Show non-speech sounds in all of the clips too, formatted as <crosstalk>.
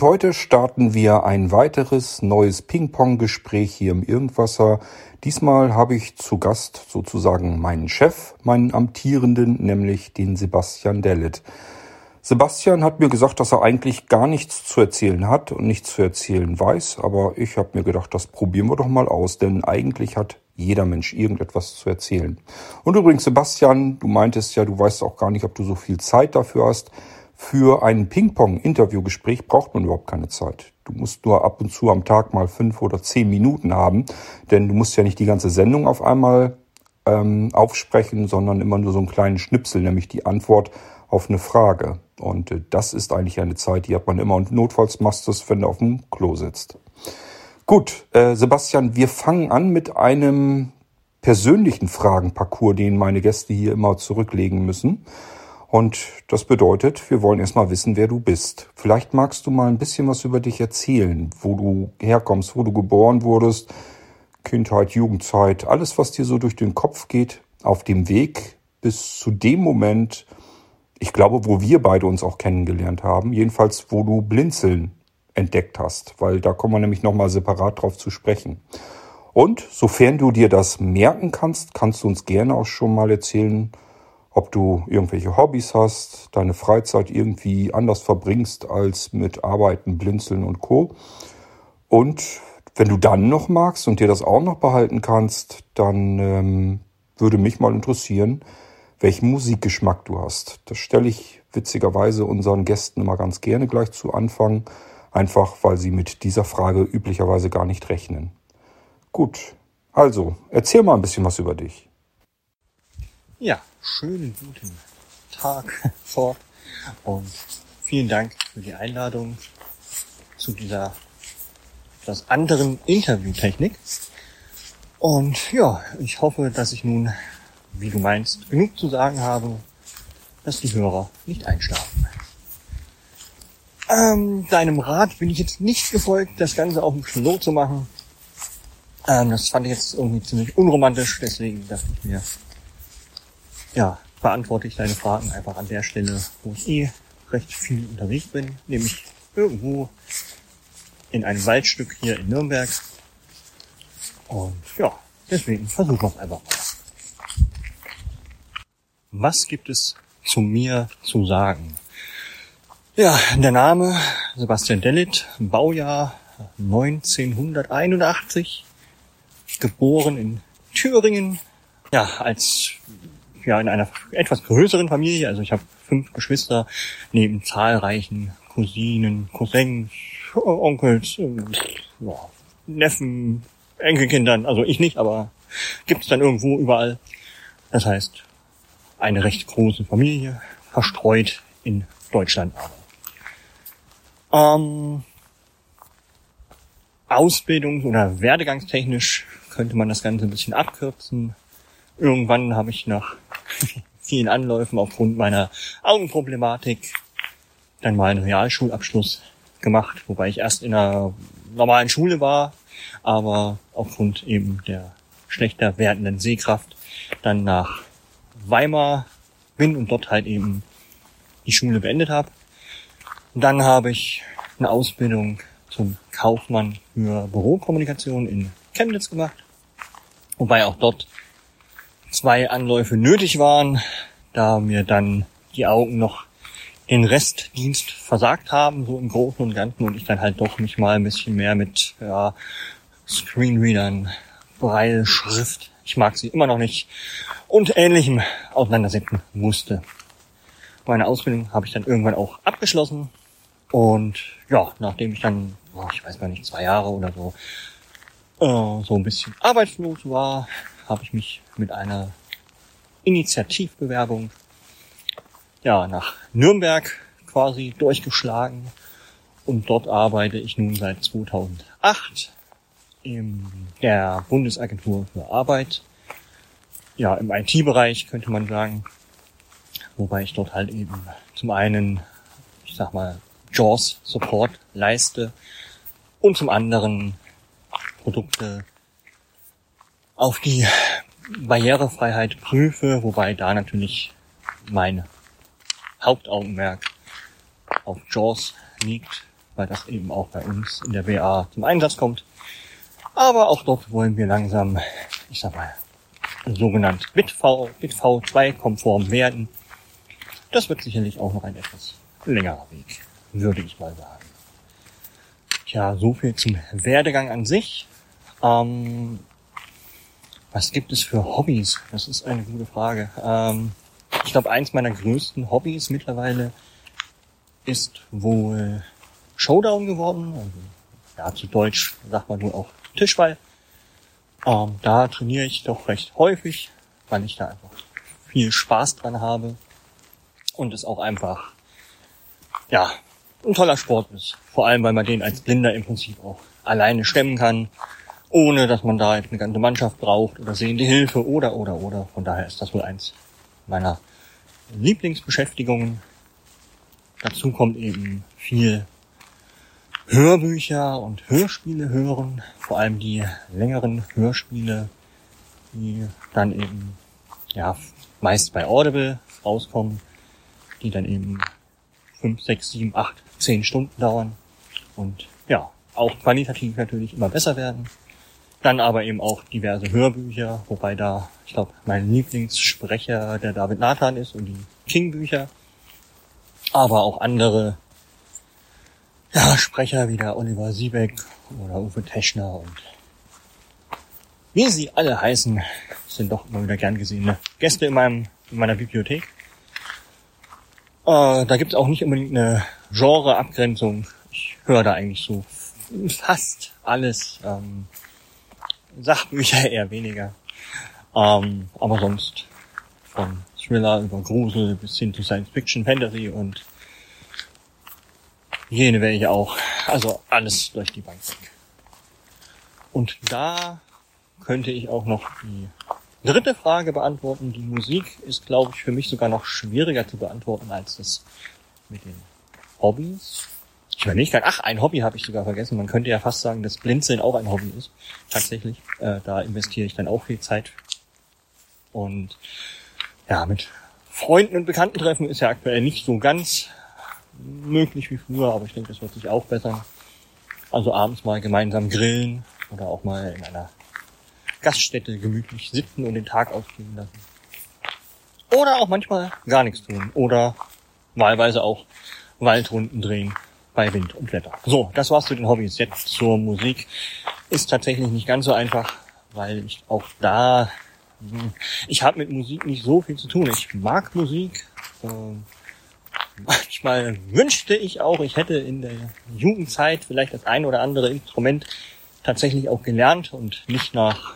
Und heute starten wir ein weiteres neues Ping-Pong-Gespräch hier im Irgendwasser. Diesmal habe ich zu Gast sozusagen meinen Chef, meinen amtierenden, nämlich den Sebastian Dellet. Sebastian hat mir gesagt, dass er eigentlich gar nichts zu erzählen hat und nichts zu erzählen weiß, aber ich habe mir gedacht, das probieren wir doch mal aus, denn eigentlich hat jeder Mensch irgendetwas zu erzählen. Und übrigens, Sebastian, du meintest ja, du weißt auch gar nicht, ob du so viel Zeit dafür hast. Für ein Ping-Pong-Interviewgespräch braucht man überhaupt keine Zeit. Du musst nur ab und zu am Tag mal fünf oder zehn Minuten haben, denn du musst ja nicht die ganze Sendung auf einmal ähm, aufsprechen, sondern immer nur so einen kleinen Schnipsel, nämlich die Antwort auf eine Frage. Und äh, das ist eigentlich eine Zeit, die hat man immer. Und notfalls machst du es, wenn du auf dem Klo sitzt. Gut, äh, Sebastian, wir fangen an mit einem persönlichen Fragenparcours, den meine Gäste hier immer zurücklegen müssen. Und das bedeutet, wir wollen erstmal wissen, wer du bist. Vielleicht magst du mal ein bisschen was über dich erzählen, wo du herkommst, wo du geboren wurdest, Kindheit, Jugendzeit, alles, was dir so durch den Kopf geht, auf dem Weg bis zu dem Moment, ich glaube, wo wir beide uns auch kennengelernt haben, jedenfalls wo du Blinzeln entdeckt hast, weil da kommen wir nämlich nochmal separat drauf zu sprechen. Und sofern du dir das merken kannst, kannst du uns gerne auch schon mal erzählen, ob du irgendwelche Hobbys hast, deine Freizeit irgendwie anders verbringst als mit Arbeiten, Blinzeln und Co. Und wenn du dann noch magst und dir das auch noch behalten kannst, dann ähm, würde mich mal interessieren, welchen Musikgeschmack du hast. Das stelle ich witzigerweise unseren Gästen immer ganz gerne gleich zu Anfang, einfach weil sie mit dieser Frage üblicherweise gar nicht rechnen. Gut, also erzähl mal ein bisschen was über dich. Ja, schönen guten Tag <laughs> fort und vielen Dank für die Einladung zu dieser etwas anderen Interviewtechnik. Und ja, ich hoffe, dass ich nun wie du meinst, genug zu sagen habe, dass die Hörer nicht einschlafen. Ähm, deinem Rat bin ich jetzt nicht gefolgt, das Ganze auf dem Klo zu machen. Ähm, das fand ich jetzt irgendwie ziemlich unromantisch, deswegen dachte ich mir, ja, beantworte ich deine Fragen einfach an der Stelle, wo ich eh recht viel unterwegs bin, nämlich irgendwo in einem Waldstück hier in Nürnberg. Und ja, deswegen versuchen wir es einfach mal. Was gibt es zu mir zu sagen? Ja, der Name Sebastian Dellit, Baujahr 1981, geboren in Thüringen, ja, als ja in einer etwas größeren Familie, also ich habe fünf Geschwister neben zahlreichen Cousinen, Cousins, Onkels, ja, Neffen, Enkelkindern, also ich nicht, aber gibt es dann irgendwo überall. Das heißt, eine recht große Familie, verstreut in Deutschland. Ähm, Ausbildungs- oder Werdegangstechnisch könnte man das Ganze ein bisschen abkürzen. Irgendwann habe ich nach <laughs> vielen Anläufen aufgrund meiner Augenproblematik dann mal einen Realschulabschluss gemacht, wobei ich erst in einer normalen Schule war, aber aufgrund eben der schlechter werdenden Sehkraft dann nach Weimar bin und dort halt eben die Schule beendet habe. Dann habe ich eine Ausbildung zum Kaufmann für Bürokommunikation in Chemnitz gemacht, wobei auch dort zwei Anläufe nötig waren, da mir dann die Augen noch den Restdienst versagt haben, so im Großen und Ganzen, und ich dann halt doch mich mal ein bisschen mehr mit ja, Screenreadern, Braille, Schrift, ich mag sie immer noch nicht, und Ähnlichem auseinandersetzen musste. Meine Ausbildung habe ich dann irgendwann auch abgeschlossen und ja, nachdem ich dann, ich weiß gar nicht, zwei Jahre oder so, äh, so ein bisschen arbeitslos war, habe ich mich mit einer Initiativbewerbung ja nach Nürnberg quasi durchgeschlagen und dort arbeite ich nun seit 2008 in der Bundesagentur für Arbeit ja, im IT-Bereich könnte man sagen. Wobei ich dort halt eben zum einen, ich sag mal, JAWS Support leiste und zum anderen Produkte auf die Barrierefreiheit prüfe, wobei da natürlich mein Hauptaugenmerk auf JAWS liegt, weil das eben auch bei uns in der BA zum Einsatz kommt. Aber auch dort wollen wir langsam, ich sag mal, sogenannt BitV, BitV2 konform werden. Das wird sicherlich auch noch ein etwas längerer Weg, würde ich mal sagen. Tja, so viel zum Werdegang an sich. Ähm, was gibt es für Hobbys? Das ist eine gute Frage. Ähm, ich glaube, eins meiner größten Hobbys mittlerweile ist wohl Showdown geworden. Also, ja, zu Deutsch sagt man nur auch Tischball. Ähm, da trainiere ich doch recht häufig, weil ich da einfach viel Spaß dran habe und es auch einfach, ja, ein toller Sport ist. Vor allem, weil man den als Blinder im Prinzip auch alleine stemmen kann, ohne dass man da eine ganze Mannschaft braucht oder sehende Hilfe oder, oder, oder. Von daher ist das wohl eins meiner Lieblingsbeschäftigungen. Dazu kommt eben viel Hörbücher und Hörspiele hören, vor allem die längeren Hörspiele, die dann eben ja meist bei Audible rauskommen, die dann eben fünf, sechs, sieben, acht, zehn Stunden dauern und ja auch qualitativ natürlich immer besser werden. Dann aber eben auch diverse Hörbücher, wobei da, ich glaube, mein Lieblingssprecher der David Nathan ist und die King-Bücher. Aber auch andere ja, Sprecher wie der Oliver Siebeck oder Uwe Teschner und wie sie alle heißen, sind doch immer wieder gern gesehene Gäste in, meinem, in meiner Bibliothek. Äh, da gibt es auch nicht unbedingt eine Genre-Abgrenzung. Ich höre da eigentlich so fast alles. Ähm, Sachbücher <laughs> eher weniger. Ähm, aber sonst von Thriller über Grusel bis hin zu Science Fiction, Fantasy und jene welche auch. Also alles durch die Bank. Und da könnte ich auch noch die dritte Frage beantworten. Die Musik ist, glaube ich, für mich sogar noch schwieriger zu beantworten als das mit den Hobbys. Ich überlege gerade, ach, ein Hobby habe ich sogar vergessen. Man könnte ja fast sagen, dass Blinzeln auch ein Hobby ist. Tatsächlich. Äh, da investiere ich dann auch viel Zeit. Und ja, mit Freunden und Bekannten treffen ist ja aktuell nicht so ganz möglich wie früher, aber ich denke, das wird sich auch bessern. Also abends mal gemeinsam grillen oder auch mal in einer Gaststätte gemütlich sitzen und den Tag ausklingen lassen. Oder auch manchmal gar nichts tun. Oder wahlweise auch Waldrunden drehen bei Wind und Wetter. So, das war's zu den Hobbys. Jetzt zur Musik. Ist tatsächlich nicht ganz so einfach, weil ich auch da, hm, ich habe mit Musik nicht so viel zu tun. Ich mag Musik. Ähm, <laughs> manchmal wünschte ich auch, ich hätte in der Jugendzeit vielleicht das ein oder andere Instrument tatsächlich auch gelernt und nicht nach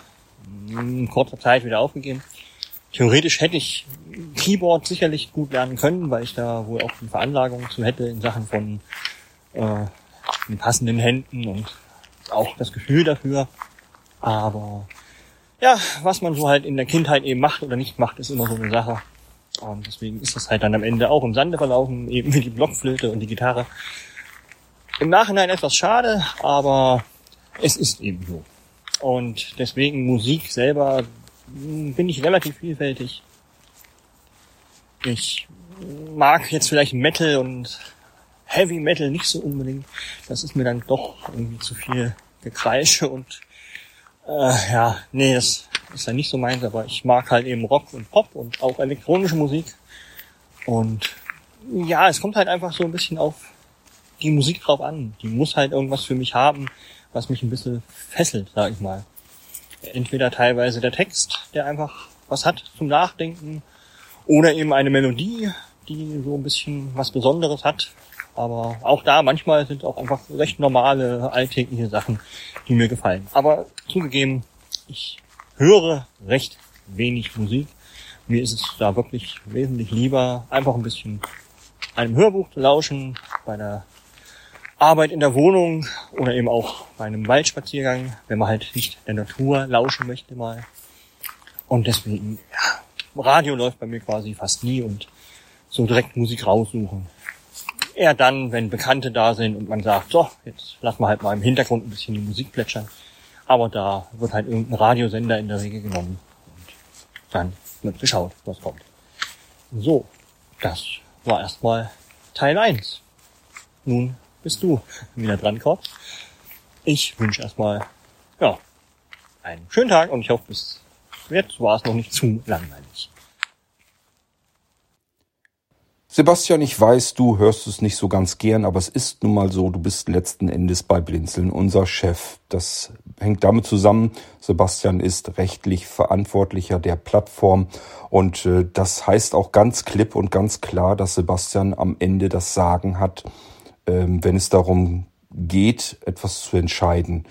hm, kurzer Zeit wieder aufgegeben. Theoretisch hätte ich Keyboard sicherlich gut lernen können, weil ich da wohl auch die Veranlagung zu hätte in Sachen von äh, in passenden Händen und auch das Gefühl dafür. Aber ja, was man so halt in der Kindheit eben macht oder nicht macht, ist immer so eine Sache. Und deswegen ist das halt dann am Ende auch im Sande verlaufen, eben wie die Blockflöte und die Gitarre. Im Nachhinein etwas schade, aber es ist eben so. Und deswegen Musik selber hm, bin ich relativ vielfältig. Ich mag jetzt vielleicht Metal und Heavy Metal nicht so unbedingt. Das ist mir dann doch irgendwie zu viel Gekreische und äh, ja, nee, das ist ja nicht so meins, aber ich mag halt eben Rock und Pop und auch elektronische Musik. Und ja, es kommt halt einfach so ein bisschen auf die Musik drauf an. Die muss halt irgendwas für mich haben, was mich ein bisschen fesselt, sag ich mal. Entweder teilweise der Text, der einfach was hat zum Nachdenken, oder eben eine Melodie, die so ein bisschen was Besonderes hat, aber auch da, manchmal sind auch einfach recht normale, alltägliche Sachen, die mir gefallen. Aber zugegeben, ich höre recht wenig Musik. Mir ist es da wirklich wesentlich lieber, einfach ein bisschen einem Hörbuch zu lauschen, bei der Arbeit in der Wohnung oder eben auch bei einem Waldspaziergang, wenn man halt nicht der Natur lauschen möchte mal. Und deswegen, ja, Radio läuft bei mir quasi fast nie und so direkt Musik raussuchen Eher dann, wenn Bekannte da sind und man sagt, so, jetzt lassen wir halt mal im Hintergrund ein bisschen die Musik plätschern. Aber da wird halt irgendein Radiosender in der Regel genommen. Und dann wird geschaut, was kommt. So, das war erstmal Teil 1. Nun bis du wieder dran kommst. Ich wünsche erstmal, ja, einen schönen Tag und ich hoffe, bis jetzt war es noch nicht zu langweilig. Sebastian, ich weiß, du hörst es nicht so ganz gern, aber es ist nun mal so, du bist letzten Endes bei Blinzeln unser Chef. Das hängt damit zusammen, Sebastian ist rechtlich Verantwortlicher der Plattform und äh, das heißt auch ganz klipp und ganz klar, dass Sebastian am Ende das Sagen hat, äh, wenn es darum geht, etwas zu entscheiden.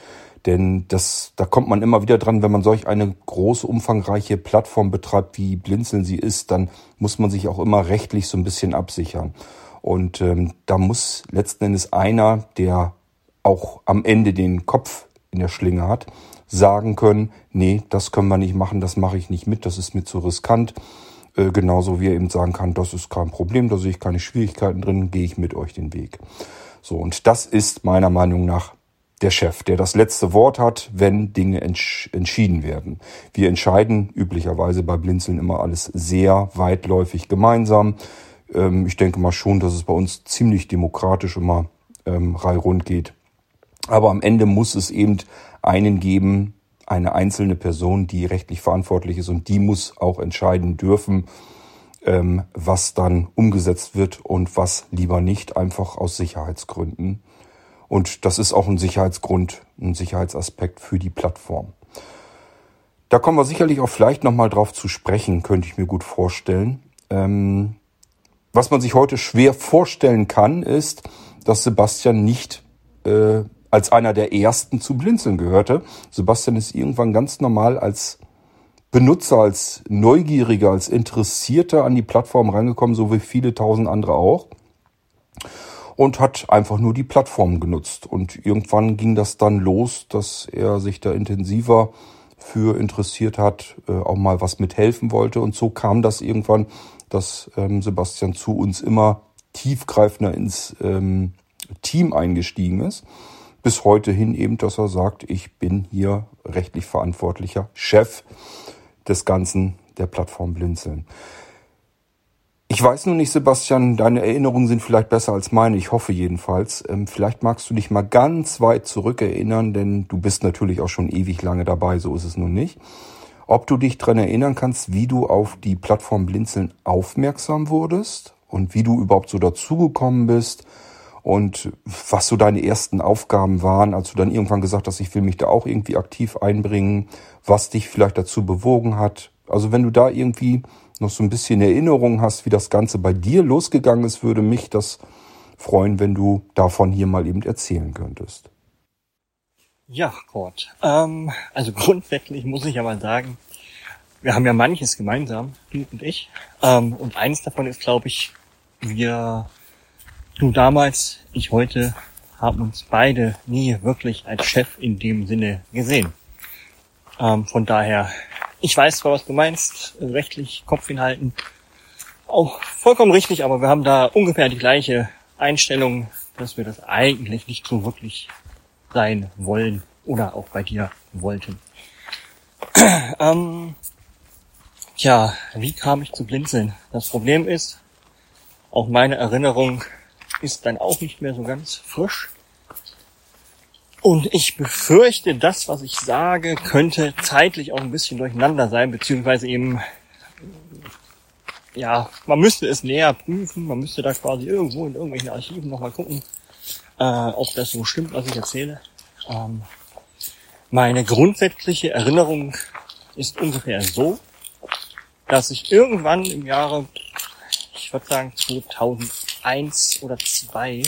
Denn das, da kommt man immer wieder dran, wenn man solch eine große, umfangreiche Plattform betreibt, wie Blinzeln sie ist, dann muss man sich auch immer rechtlich so ein bisschen absichern. Und ähm, da muss letzten Endes einer, der auch am Ende den Kopf in der Schlinge hat, sagen können, nee, das können wir nicht machen, das mache ich nicht mit, das ist mir zu riskant. Äh, genauso wie er eben sagen kann, das ist kein Problem, da sehe ich keine Schwierigkeiten drin, gehe ich mit euch den Weg. So, und das ist meiner Meinung nach der Chef, der das letzte Wort hat, wenn Dinge entsch entschieden werden. Wir entscheiden üblicherweise bei Blinzeln immer alles sehr weitläufig gemeinsam. Ähm, ich denke mal schon, dass es bei uns ziemlich demokratisch immer ähm, reihrund geht. Aber am Ende muss es eben einen geben, eine einzelne Person, die rechtlich verantwortlich ist und die muss auch entscheiden dürfen, ähm, was dann umgesetzt wird und was lieber nicht, einfach aus Sicherheitsgründen. Und das ist auch ein Sicherheitsgrund, ein Sicherheitsaspekt für die Plattform. Da kommen wir sicherlich auch vielleicht nochmal drauf zu sprechen, könnte ich mir gut vorstellen. Ähm, was man sich heute schwer vorstellen kann, ist, dass Sebastian nicht äh, als einer der ersten zu Blinzeln gehörte. Sebastian ist irgendwann ganz normal als Benutzer, als Neugieriger, als Interessierter an die Plattform reingekommen, so wie viele tausend andere auch und hat einfach nur die Plattform genutzt. Und irgendwann ging das dann los, dass er sich da intensiver für interessiert hat, äh, auch mal was mithelfen wollte. Und so kam das irgendwann, dass ähm, Sebastian zu uns immer tiefgreifender ins ähm, Team eingestiegen ist. Bis heute hin eben, dass er sagt, ich bin hier rechtlich verantwortlicher Chef des Ganzen der Plattform Blinzeln. Ich weiß nun nicht, Sebastian, deine Erinnerungen sind vielleicht besser als meine, ich hoffe jedenfalls. Ähm, vielleicht magst du dich mal ganz weit zurückerinnern, denn du bist natürlich auch schon ewig lange dabei, so ist es nun nicht. Ob du dich dran erinnern kannst, wie du auf die Plattform Blinzeln aufmerksam wurdest und wie du überhaupt so dazugekommen bist und was so deine ersten Aufgaben waren, als du dann irgendwann gesagt hast, ich will mich da auch irgendwie aktiv einbringen, was dich vielleicht dazu bewogen hat. Also wenn du da irgendwie noch so ein bisschen Erinnerung hast, wie das Ganze bei dir losgegangen ist, würde mich das freuen, wenn du davon hier mal eben erzählen könntest. Ja, Gott. Ähm, also <laughs> grundsätzlich muss ich mal sagen, wir haben ja manches gemeinsam, du und ich. Ähm, und eines davon ist, glaube ich, wir, du damals, ich heute, haben uns beide nie wirklich als Chef in dem Sinne gesehen. Ähm, von daher ich weiß zwar, was du meinst, rechtlich Kopf hinhalten. Auch vollkommen richtig, aber wir haben da ungefähr die gleiche Einstellung, dass wir das eigentlich nicht so wirklich sein wollen oder auch bei dir wollten. <clears throat> ähm, tja, wie kam ich zu Blinzeln? Das Problem ist, auch meine Erinnerung ist dann auch nicht mehr so ganz frisch. Und ich befürchte, das, was ich sage, könnte zeitlich auch ein bisschen durcheinander sein, beziehungsweise eben, ja, man müsste es näher prüfen, man müsste da quasi irgendwo in irgendwelchen Archiven nochmal gucken, äh, ob das so stimmt, was ich erzähle. Ähm, meine grundsätzliche Erinnerung ist ungefähr so, dass ich irgendwann im Jahre, ich würde sagen 2001 oder 2002,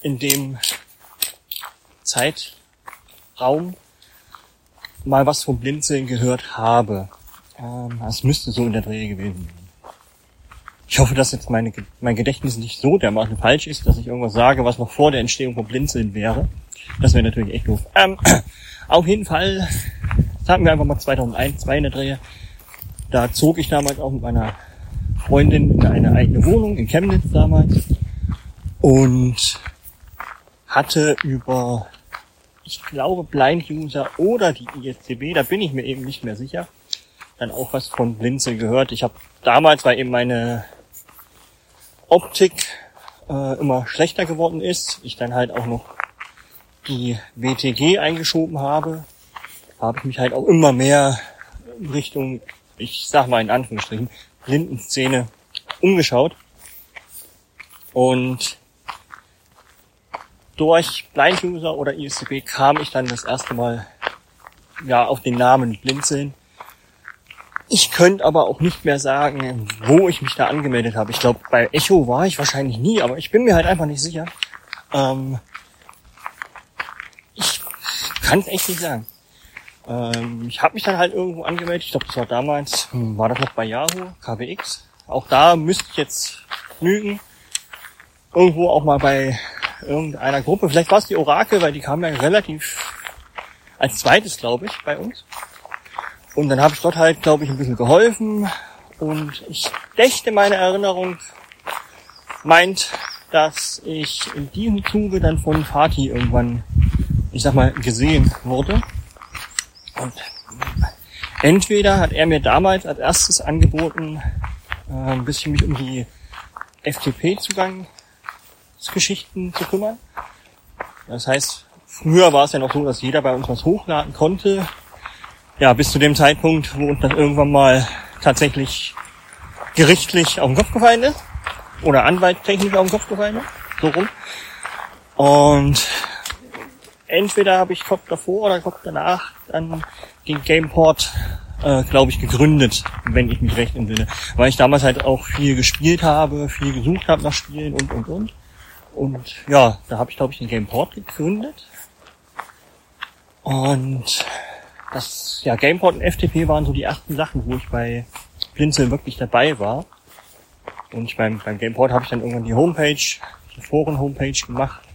in dem Zeitraum mal was vom Blinzeln gehört habe. Ähm, es müsste so in der Dreh gewesen sein. Ich hoffe, dass jetzt meine, mein Gedächtnis nicht so dermaßen falsch ist, dass ich irgendwas sage, was noch vor der Entstehung vom Blinzeln wäre. Das wäre natürlich echt doof. Ähm, <clears throat> auf jeden Fall, sagen wir einfach mal 2001, 2 in der Dreh. Da zog ich damals auch mit meiner Freundin in eine eigene Wohnung in Chemnitz damals und hatte über ich glaube Blind User oder die ISCB, da bin ich mir eben nicht mehr sicher, dann auch was von Blinzel gehört. Ich habe damals war eben meine Optik äh, immer schlechter geworden ist, ich dann halt auch noch die WTG eingeschoben habe, habe ich mich halt auch immer mehr Richtung, ich sag mal in Anführungsstrichen, Blindenszene umgeschaut. Und durch Blind User oder ISCB kam ich dann das erste Mal ja auf den Namen Blinzeln. Ich könnte aber auch nicht mehr sagen, wo ich mich da angemeldet habe. Ich glaube, bei Echo war ich wahrscheinlich nie, aber ich bin mir halt einfach nicht sicher. Ähm, ich kann es echt nicht sagen. Ähm, ich habe mich dann halt irgendwo angemeldet. Ich glaube, das war damals, hm, war das noch bei Yahoo, KWX. Auch da müsste ich jetzt lügen. Irgendwo auch mal bei irgendeiner Gruppe. Vielleicht war es die Orakel, weil die kam ja relativ als zweites, glaube ich, bei uns. Und dann habe ich dort halt, glaube ich, ein bisschen geholfen. Und ich dächte, meine Erinnerung meint, dass ich in diesem Zuge dann von Fatih irgendwann, ich sag mal, gesehen wurde. Und entweder hat er mir damals als erstes angeboten, äh, ein bisschen mich um die FTP-Zugangsgeschichten zu kümmern. Das heißt, früher war es ja noch so, dass jeder bei uns was hochladen konnte. Ja, bis zu dem Zeitpunkt, wo uns das irgendwann mal tatsächlich gerichtlich auf den Kopf gefallen ist. Oder anwaltstechnisch auf den Kopf gefallen ist. So rum. Und entweder habe ich Kopf davor oder Kopf danach dann den Gameport, äh, glaube ich, gegründet, wenn ich mich recht entsinne. Weil ich damals halt auch viel gespielt habe, viel gesucht habe nach Spielen und und und. Und ja, da habe ich, glaube ich, den Gameport gegründet. Und das, ja, Gameport und FTP waren so die ersten Sachen, wo ich bei Blinzeln wirklich dabei war. Und beim, beim Gameport habe ich dann irgendwann die Homepage, die Foren-Homepage gemacht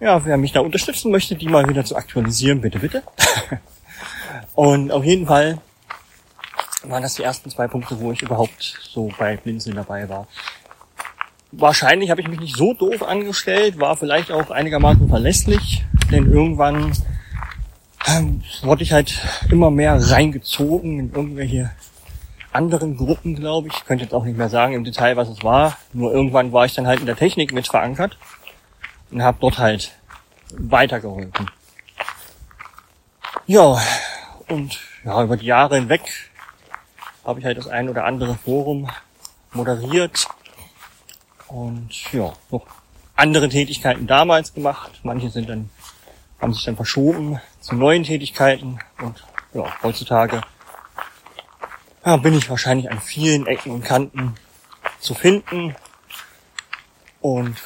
ja, wer mich da unterstützen möchte, die mal wieder zu aktualisieren, bitte, bitte. <laughs> und auf jeden Fall waren das die ersten zwei Punkte, wo ich überhaupt so bei Blinzeln dabei war. Wahrscheinlich habe ich mich nicht so doof angestellt, war vielleicht auch einigermaßen verlässlich, denn irgendwann ähm, wurde ich halt immer mehr reingezogen in irgendwelche anderen Gruppen, glaube ich. Ich könnte jetzt auch nicht mehr sagen im Detail, was es war. Nur irgendwann war ich dann halt in der Technik mit verankert und habe dort halt weitergeholfen. Ja, und ja, über die Jahre hinweg habe ich halt das ein oder andere Forum moderiert und ja, noch andere Tätigkeiten damals gemacht. Manche sind dann, haben sich dann verschoben zu neuen Tätigkeiten. Und ja, heutzutage ja, bin ich wahrscheinlich an vielen Ecken und Kanten zu finden. Und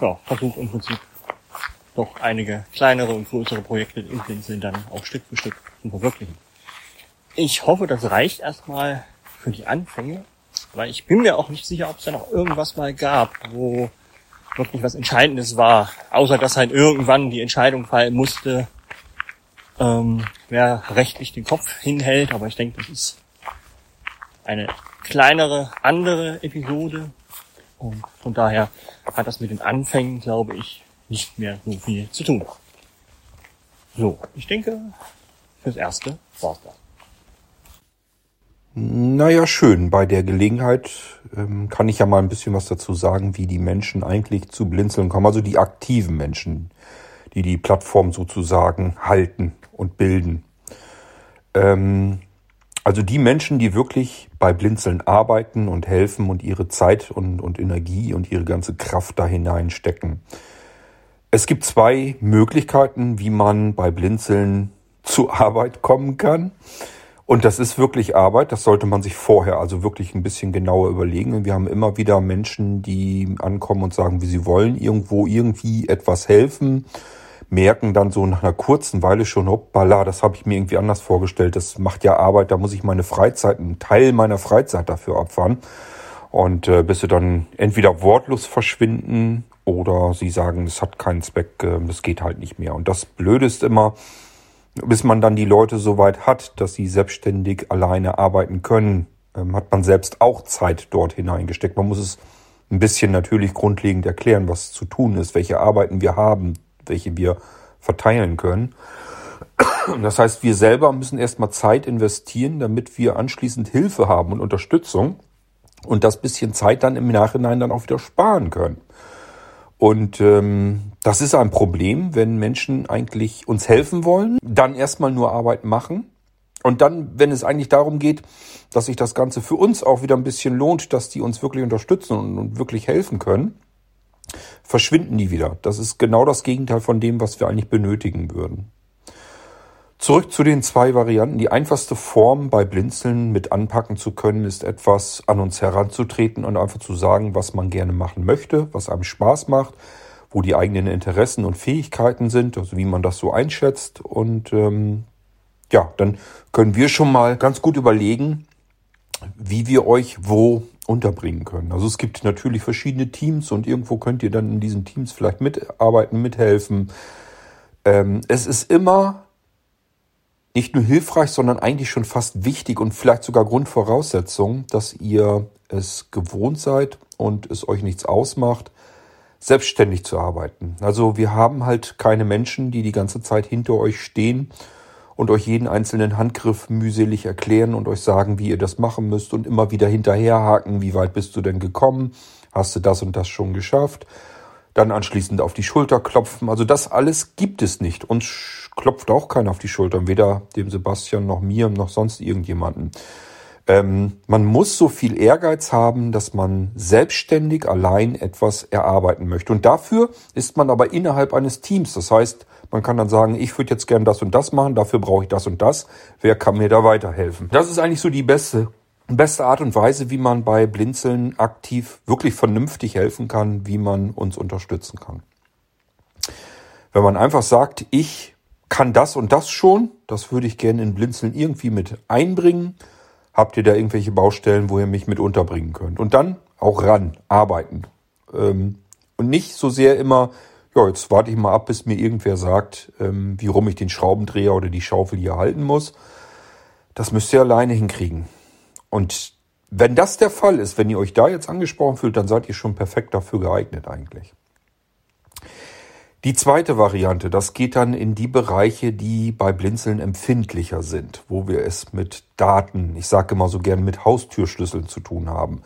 ja, versuche im Prinzip doch einige kleinere und größere Projekte in Blinzeln dann auch Stück für Stück zu verwirklichen. Ich hoffe, das reicht erstmal für die Anfänge, weil ich bin mir auch nicht sicher, ob es da noch irgendwas mal gab, wo wirklich was Entscheidendes war, außer dass halt irgendwann die Entscheidung fallen musste, ähm, wer rechtlich den Kopf hinhält, aber ich denke, das ist eine kleinere, andere Episode, und von daher hat das mit den Anfängen, glaube ich, nicht mehr so viel zu tun. So, ich denke, fürs Erste war's das. Naja, schön. Bei der Gelegenheit ähm, kann ich ja mal ein bisschen was dazu sagen, wie die Menschen eigentlich zu Blinzeln kommen. Also die aktiven Menschen, die die Plattform sozusagen halten und bilden. Ähm, also die Menschen, die wirklich bei Blinzeln arbeiten und helfen und ihre Zeit und, und Energie und ihre ganze Kraft da hineinstecken. Es gibt zwei Möglichkeiten, wie man bei Blinzeln zur Arbeit kommen kann. Und das ist wirklich Arbeit, das sollte man sich vorher also wirklich ein bisschen genauer überlegen. Wir haben immer wieder Menschen, die ankommen und sagen, wie sie wollen, irgendwo irgendwie etwas helfen merken dann so nach einer kurzen Weile schon, hoppala, das habe ich mir irgendwie anders vorgestellt. Das macht ja Arbeit, da muss ich meine Freizeit, einen Teil meiner Freizeit dafür abfahren. Und äh, bis sie dann entweder wortlos verschwinden oder sie sagen, es hat keinen Zweck, äh, das geht halt nicht mehr. Und das Blöde ist immer, bis man dann die Leute so weit hat, dass sie selbstständig alleine arbeiten können, ähm, hat man selbst auch Zeit dort hineingesteckt. Man muss es ein bisschen natürlich grundlegend erklären, was zu tun ist, welche Arbeiten wir haben, welche wir verteilen können. Das heißt, wir selber müssen erstmal Zeit investieren, damit wir anschließend Hilfe haben und Unterstützung. und das bisschen Zeit dann im Nachhinein dann auch wieder sparen können. Und ähm, das ist ein Problem, wenn Menschen eigentlich uns helfen wollen, dann erstmal nur Arbeit machen und dann, wenn es eigentlich darum geht, dass sich das Ganze für uns auch wieder ein bisschen lohnt, dass die uns wirklich unterstützen und, und wirklich helfen können, verschwinden die wieder. Das ist genau das Gegenteil von dem, was wir eigentlich benötigen würden. Zurück zu den zwei Varianten. Die einfachste Form bei Blinzeln mit anpacken zu können, ist etwas an uns heranzutreten und einfach zu sagen, was man gerne machen möchte, was einem Spaß macht, wo die eigenen Interessen und Fähigkeiten sind, also wie man das so einschätzt. Und ähm, ja, dann können wir schon mal ganz gut überlegen, wie wir euch wo unterbringen können. Also es gibt natürlich verschiedene Teams und irgendwo könnt ihr dann in diesen Teams vielleicht mitarbeiten, mithelfen. Ähm, es ist immer nicht nur hilfreich, sondern eigentlich schon fast wichtig und vielleicht sogar Grundvoraussetzung, dass ihr es gewohnt seid und es euch nichts ausmacht, selbstständig zu arbeiten. Also wir haben halt keine Menschen, die die ganze Zeit hinter euch stehen und euch jeden einzelnen Handgriff mühselig erklären und euch sagen, wie ihr das machen müsst und immer wieder hinterherhaken, wie weit bist du denn gekommen, hast du das und das schon geschafft, dann anschließend auf die Schulter klopfen. Also das alles gibt es nicht. und klopft auch keiner auf die Schulter, weder dem Sebastian noch mir noch sonst irgendjemanden. Ähm, man muss so viel Ehrgeiz haben, dass man selbstständig allein etwas erarbeiten möchte. Und dafür ist man aber innerhalb eines Teams. Das heißt, man kann dann sagen, ich würde jetzt gern das und das machen, dafür brauche ich das und das. Wer kann mir da weiterhelfen? Das ist eigentlich so die beste, beste Art und Weise, wie man bei Blinzeln aktiv wirklich vernünftig helfen kann, wie man uns unterstützen kann. Wenn man einfach sagt, ich kann das und das schon. Das würde ich gerne in Blinzeln irgendwie mit einbringen. Habt ihr da irgendwelche Baustellen, wo ihr mich mit unterbringen könnt? Und dann auch ran, arbeiten. Ähm, und nicht so sehr immer, ja, jetzt warte ich mal ab, bis mir irgendwer sagt, ähm, wie rum ich den Schraubendreher oder die Schaufel hier halten muss. Das müsst ihr alleine hinkriegen. Und wenn das der Fall ist, wenn ihr euch da jetzt angesprochen fühlt, dann seid ihr schon perfekt dafür geeignet eigentlich. Die zweite Variante, das geht dann in die Bereiche, die bei Blinzeln empfindlicher sind, wo wir es mit Daten, ich sage immer so gern mit Haustürschlüsseln zu tun haben.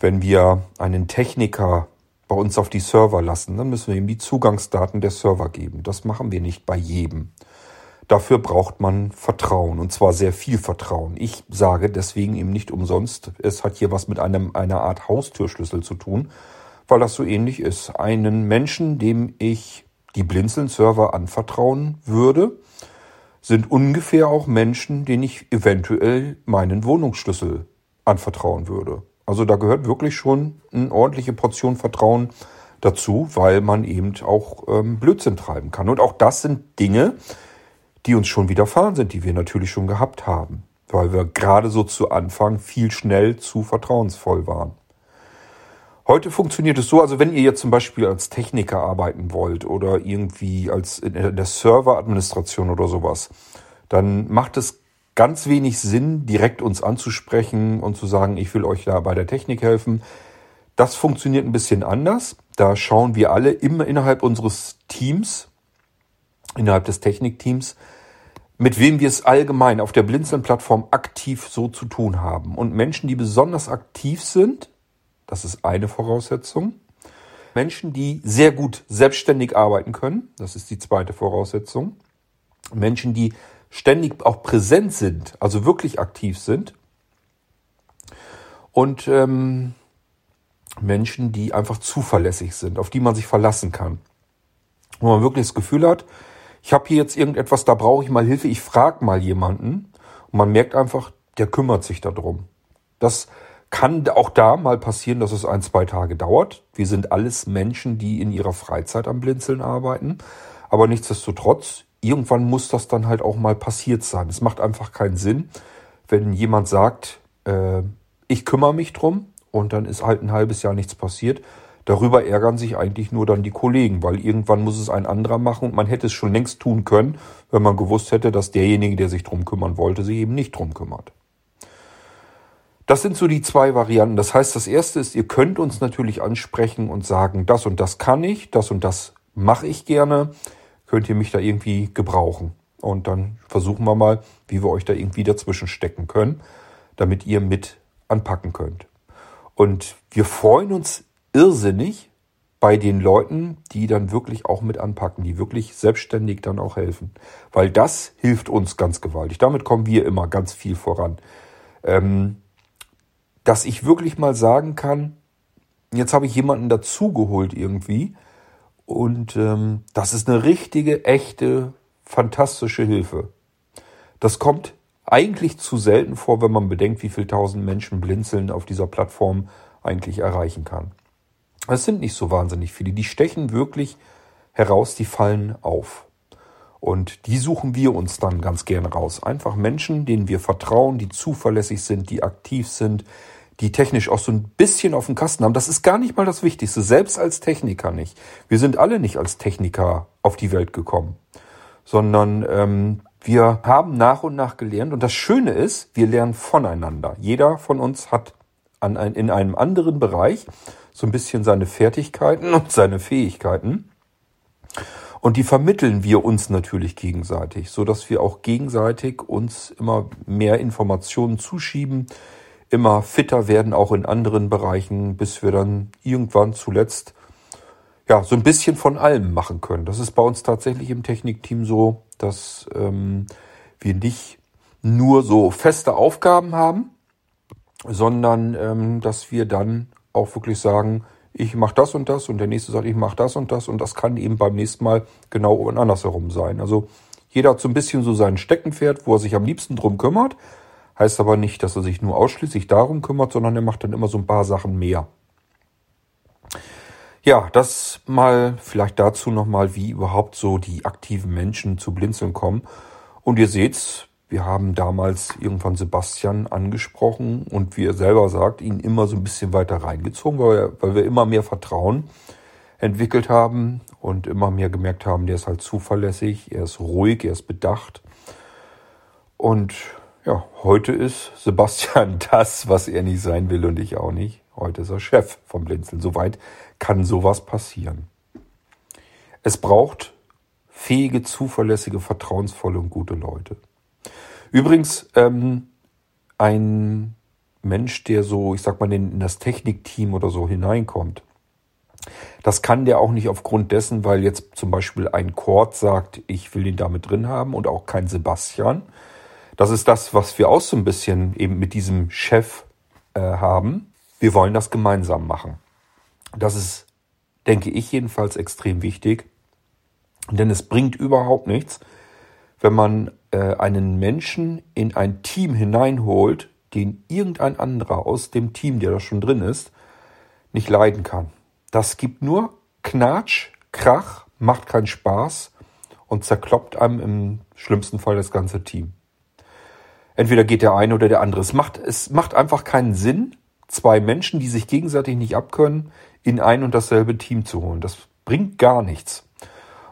Wenn wir einen Techniker bei uns auf die Server lassen, dann müssen wir ihm die Zugangsdaten der Server geben. Das machen wir nicht bei jedem. Dafür braucht man Vertrauen und zwar sehr viel Vertrauen. Ich sage deswegen eben nicht umsonst, es hat hier was mit einem, einer Art Haustürschlüssel zu tun weil das so ähnlich ist. Einen Menschen, dem ich die Blinzeln-Server anvertrauen würde, sind ungefähr auch Menschen, denen ich eventuell meinen Wohnungsschlüssel anvertrauen würde. Also da gehört wirklich schon eine ordentliche Portion Vertrauen dazu, weil man eben auch ähm, Blödsinn treiben kann. Und auch das sind Dinge, die uns schon widerfahren sind, die wir natürlich schon gehabt haben, weil wir gerade so zu Anfang viel schnell zu vertrauensvoll waren. Heute funktioniert es so, also wenn ihr jetzt zum Beispiel als Techniker arbeiten wollt oder irgendwie als in der Serveradministration oder sowas, dann macht es ganz wenig Sinn, direkt uns anzusprechen und zu sagen, ich will euch da bei der Technik helfen. Das funktioniert ein bisschen anders. Da schauen wir alle immer innerhalb unseres Teams, innerhalb des Technikteams, mit wem wir es allgemein auf der Blinzeln-Plattform aktiv so zu tun haben. Und Menschen, die besonders aktiv sind, das ist eine Voraussetzung. Menschen, die sehr gut selbstständig arbeiten können. Das ist die zweite Voraussetzung. Menschen, die ständig auch präsent sind, also wirklich aktiv sind. Und ähm, Menschen, die einfach zuverlässig sind, auf die man sich verlassen kann. Wo man wirklich das Gefühl hat, ich habe hier jetzt irgendetwas, da brauche ich mal Hilfe, ich frage mal jemanden. Und man merkt einfach, der kümmert sich darum. Das kann auch da mal passieren, dass es ein, zwei Tage dauert. Wir sind alles Menschen, die in ihrer Freizeit am Blinzeln arbeiten. Aber nichtsdestotrotz, irgendwann muss das dann halt auch mal passiert sein. Es macht einfach keinen Sinn, wenn jemand sagt, äh, ich kümmere mich drum und dann ist halt ein halbes Jahr nichts passiert. Darüber ärgern sich eigentlich nur dann die Kollegen, weil irgendwann muss es ein anderer machen und man hätte es schon längst tun können, wenn man gewusst hätte, dass derjenige, der sich drum kümmern wollte, sich eben nicht drum kümmert. Das sind so die zwei Varianten. Das heißt, das erste ist, ihr könnt uns natürlich ansprechen und sagen, das und das kann ich, das und das mache ich gerne. Könnt ihr mich da irgendwie gebrauchen? Und dann versuchen wir mal, wie wir euch da irgendwie dazwischen stecken können, damit ihr mit anpacken könnt. Und wir freuen uns irrsinnig bei den Leuten, die dann wirklich auch mit anpacken, die wirklich selbstständig dann auch helfen. Weil das hilft uns ganz gewaltig. Damit kommen wir immer ganz viel voran. Ähm, dass ich wirklich mal sagen kann, jetzt habe ich jemanden dazugeholt irgendwie. Und ähm, das ist eine richtige, echte, fantastische Hilfe. Das kommt eigentlich zu selten vor, wenn man bedenkt, wie viele tausend Menschen Blinzeln auf dieser Plattform eigentlich erreichen kann. Es sind nicht so wahnsinnig viele. Die stechen wirklich heraus, die fallen auf. Und die suchen wir uns dann ganz gerne raus. Einfach Menschen, denen wir vertrauen, die zuverlässig sind, die aktiv sind, die technisch auch so ein bisschen auf dem Kasten haben. Das ist gar nicht mal das Wichtigste, selbst als Techniker nicht. Wir sind alle nicht als Techniker auf die Welt gekommen, sondern ähm, wir haben nach und nach gelernt. Und das Schöne ist, wir lernen voneinander. Jeder von uns hat an ein, in einem anderen Bereich so ein bisschen seine Fertigkeiten und seine Fähigkeiten. Und die vermitteln wir uns natürlich gegenseitig, so dass wir auch gegenseitig uns immer mehr Informationen zuschieben, immer fitter werden, auch in anderen Bereichen, bis wir dann irgendwann zuletzt ja so ein bisschen von allem machen können. Das ist bei uns tatsächlich im Technikteam so, dass ähm, wir nicht nur so feste Aufgaben haben, sondern ähm, dass wir dann auch wirklich sagen, ich mache das und das und der nächste sagt, ich mache das und das und das kann eben beim nächsten Mal genau andersherum sein. Also jeder hat so ein bisschen so sein Steckenpferd, wo er sich am liebsten drum kümmert. Heißt aber nicht, dass er sich nur ausschließlich darum kümmert, sondern er macht dann immer so ein paar Sachen mehr. Ja, das mal vielleicht dazu nochmal, wie überhaupt so die aktiven Menschen zu Blinzeln kommen. Und ihr seht's, wir haben damals irgendwann Sebastian angesprochen und wie er selber sagt, ihn immer so ein bisschen weiter reingezogen, weil wir, weil wir immer mehr Vertrauen entwickelt haben und immer mehr gemerkt haben, der ist halt zuverlässig, er ist ruhig, er ist bedacht. Und ja, heute ist Sebastian <laughs> das, was er nicht sein will und ich auch nicht. Heute ist er Chef vom Blinzeln. Soweit kann sowas passieren. Es braucht fähige, zuverlässige, vertrauensvolle und gute Leute. Übrigens, ähm, ein Mensch, der so, ich sag mal, in, in das Technikteam oder so hineinkommt, das kann der auch nicht aufgrund dessen, weil jetzt zum Beispiel ein Kord sagt, ich will ihn damit drin haben und auch kein Sebastian. Das ist das, was wir auch so ein bisschen eben mit diesem Chef äh, haben. Wir wollen das gemeinsam machen. Das ist, denke ich jedenfalls, extrem wichtig. Denn es bringt überhaupt nichts, wenn man einen Menschen in ein Team hineinholt, den irgendein anderer aus dem Team, der da schon drin ist, nicht leiden kann. Das gibt nur Knatsch, Krach, macht keinen Spaß und zerkloppt einem im schlimmsten Fall das ganze Team. Entweder geht der eine oder der andere. Es macht, es macht einfach keinen Sinn, zwei Menschen, die sich gegenseitig nicht abkönnen, in ein und dasselbe Team zu holen. Das bringt gar nichts.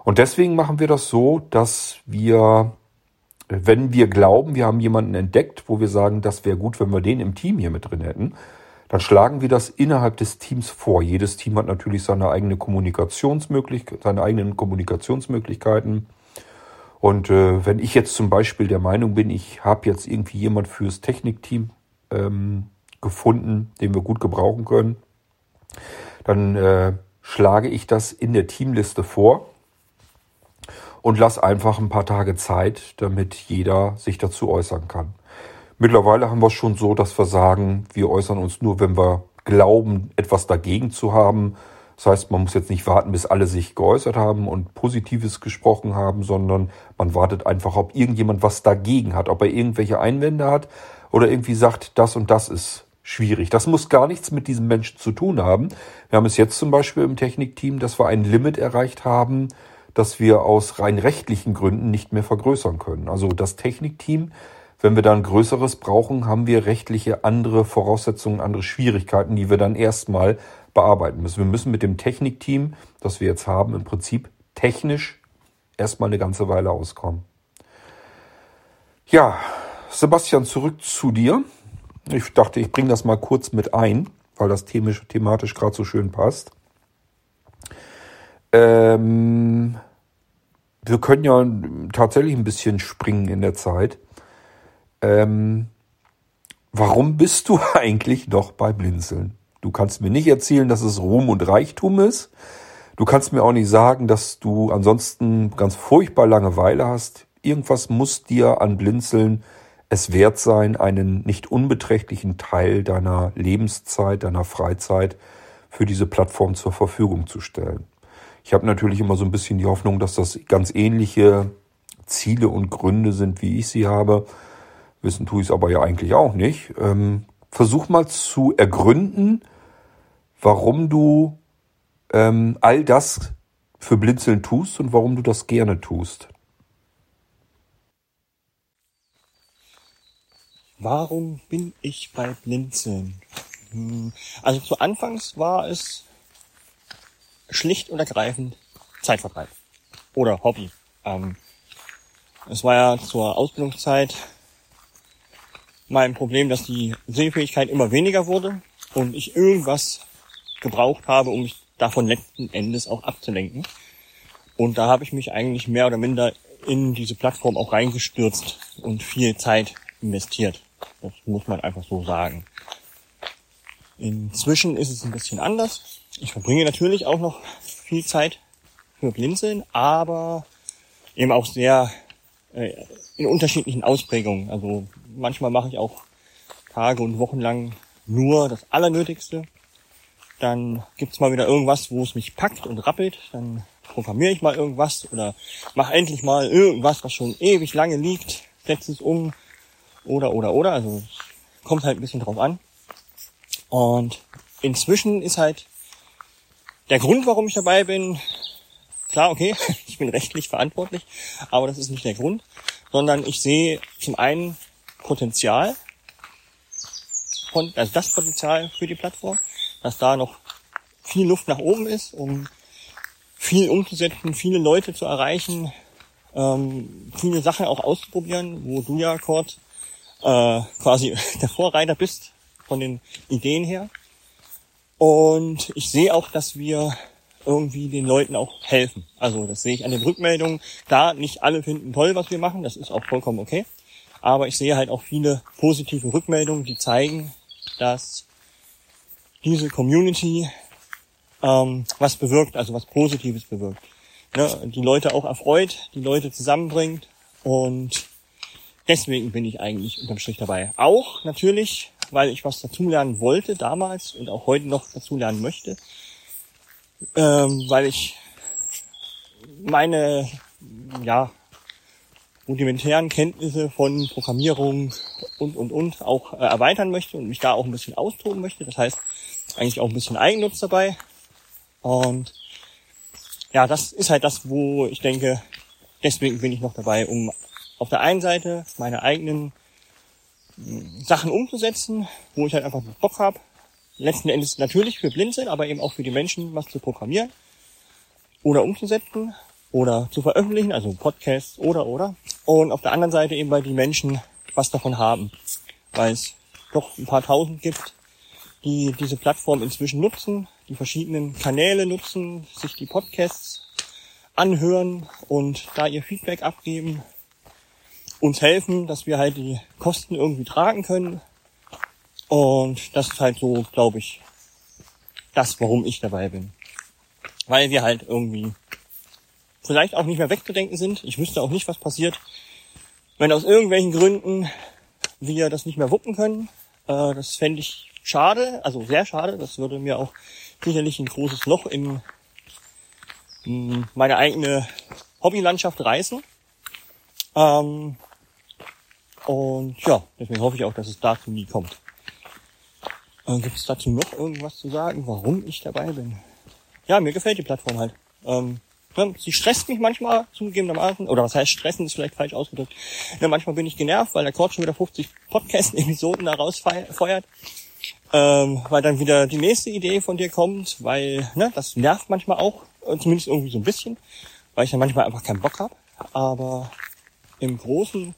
Und deswegen machen wir das so, dass wir, wenn wir glauben, wir haben jemanden entdeckt, wo wir sagen, das wäre gut, wenn wir den im Team hier mit drin hätten, dann schlagen wir das innerhalb des Teams vor. Jedes Team hat natürlich seine eigene Kommunikationsmöglichkeit, seine eigenen Kommunikationsmöglichkeiten. Und äh, wenn ich jetzt zum Beispiel der Meinung bin, ich habe jetzt irgendwie jemand fürs Technikteam ähm, gefunden, den wir gut gebrauchen können, dann äh, schlage ich das in der Teamliste vor und lass einfach ein paar Tage Zeit, damit jeder sich dazu äußern kann. Mittlerweile haben wir es schon so, dass wir sagen, wir äußern uns nur, wenn wir glauben, etwas dagegen zu haben. Das heißt, man muss jetzt nicht warten, bis alle sich geäußert haben und Positives gesprochen haben, sondern man wartet einfach, ob irgendjemand was dagegen hat, ob er irgendwelche Einwände hat oder irgendwie sagt, das und das ist schwierig. Das muss gar nichts mit diesem Menschen zu tun haben. Wir haben es jetzt zum Beispiel im Technikteam, dass wir ein Limit erreicht haben, dass wir aus rein rechtlichen Gründen nicht mehr vergrößern können. Also das Technikteam, wenn wir dann größeres brauchen, haben wir rechtliche andere Voraussetzungen, andere Schwierigkeiten, die wir dann erstmal bearbeiten müssen. Wir müssen mit dem Technikteam, das wir jetzt haben, im Prinzip technisch erstmal eine ganze Weile auskommen. Ja, Sebastian, zurück zu dir. Ich dachte, ich bringe das mal kurz mit ein, weil das thematisch, thematisch gerade so schön passt. Ähm, wir können ja tatsächlich ein bisschen springen in der Zeit. Ähm, warum bist du <laughs> eigentlich noch bei Blinzeln? Du kannst mir nicht erzählen, dass es Ruhm und Reichtum ist. Du kannst mir auch nicht sagen, dass du ansonsten ganz furchtbar Langeweile hast. Irgendwas muss dir an Blinzeln es wert sein, einen nicht unbeträchtlichen Teil deiner Lebenszeit, deiner Freizeit für diese Plattform zur Verfügung zu stellen. Ich habe natürlich immer so ein bisschen die Hoffnung, dass das ganz ähnliche Ziele und Gründe sind, wie ich sie habe. Wissen tue ich es aber ja eigentlich auch nicht. Ähm, versuch mal zu ergründen, warum du ähm, all das für Blinzeln tust und warum du das gerne tust. Warum bin ich bei Blinzeln? Hm, also zu Anfangs war es schlicht und ergreifend Zeitvertreib oder Hobby. Ähm, es war ja zur Ausbildungszeit mein Problem, dass die Sehfähigkeit immer weniger wurde und ich irgendwas gebraucht habe, um mich davon letzten Endes auch abzulenken. Und da habe ich mich eigentlich mehr oder minder in diese Plattform auch reingestürzt und viel Zeit investiert. Das muss man einfach so sagen. Inzwischen ist es ein bisschen anders. Ich verbringe natürlich auch noch viel Zeit für Blinzeln, aber eben auch sehr äh, in unterschiedlichen Ausprägungen. Also manchmal mache ich auch Tage und Wochen lang nur das Allernötigste. Dann gibt's mal wieder irgendwas, wo es mich packt und rappelt. Dann programmiere ich mal irgendwas oder mache endlich mal irgendwas, was schon ewig lange liegt, setze es um oder oder oder. Also kommt halt ein bisschen drauf an. Und inzwischen ist halt der Grund, warum ich dabei bin, klar, okay, <laughs> ich bin rechtlich verantwortlich, aber das ist nicht der Grund, sondern ich sehe zum einen Potenzial von, also das Potenzial für die Plattform, dass da noch viel Luft nach oben ist, um viel umzusetzen, viele Leute zu erreichen, ähm, viele Sachen auch auszuprobieren, wo du ja, Kurt, äh, quasi <laughs> der Vorreiter bist von den Ideen her. Und ich sehe auch, dass wir irgendwie den Leuten auch helfen. Also das sehe ich an den Rückmeldungen. Da nicht alle finden toll, was wir machen, das ist auch vollkommen okay. Aber ich sehe halt auch viele positive Rückmeldungen, die zeigen, dass diese Community ähm, was bewirkt, also was Positives bewirkt. Ne? Die Leute auch erfreut, die Leute zusammenbringt und deswegen bin ich eigentlich unterm Strich dabei. Auch natürlich, weil ich was dazulernen wollte damals und auch heute noch dazulernen möchte, ähm, weil ich meine ja rudimentären Kenntnisse von Programmierung und und und auch äh, erweitern möchte und mich da auch ein bisschen austoben möchte. Das heißt eigentlich auch ein bisschen Eigennutz dabei. Und ja, das ist halt das, wo ich denke, deswegen bin ich noch dabei, um auf der einen Seite meine eigenen Sachen umzusetzen, wo ich halt einfach Bock habe. Letzten Endes natürlich für Blinzeln, aber eben auch für die Menschen was zu programmieren oder umzusetzen oder zu veröffentlichen, also Podcasts oder oder. Und auf der anderen Seite eben bei die Menschen was davon haben, weil es doch ein paar tausend gibt, die diese Plattform inzwischen nutzen, die verschiedenen Kanäle nutzen, sich die Podcasts anhören und da ihr Feedback abgeben uns helfen, dass wir halt die Kosten irgendwie tragen können. Und das ist halt so, glaube ich, das, warum ich dabei bin. Weil wir halt irgendwie vielleicht auch nicht mehr wegzudenken sind. Ich wüsste auch nicht, was passiert, wenn aus irgendwelchen Gründen wir das nicht mehr wuppen können. Äh, das fände ich schade, also sehr schade. Das würde mir auch sicherlich ein großes Loch in, in meine eigene Hobbylandschaft reißen. Ähm, und ja, deswegen hoffe ich auch, dass es dazu nie kommt. Äh, Gibt es dazu noch irgendwas zu sagen, warum ich dabei bin? Ja, mir gefällt die Plattform halt. Ähm, ja, sie stresst mich manchmal zugegebenermaßen, oder was heißt stressen, ist vielleicht falsch ausgedrückt. Ja, manchmal bin ich genervt, weil der Cord schon wieder 50 Podcast-Episoden da rausfeuert. Ähm, weil dann wieder die nächste Idee von dir kommt, weil ne, das nervt manchmal auch, äh, zumindest irgendwie so ein bisschen, weil ich dann manchmal einfach keinen Bock habe. Aber im Großen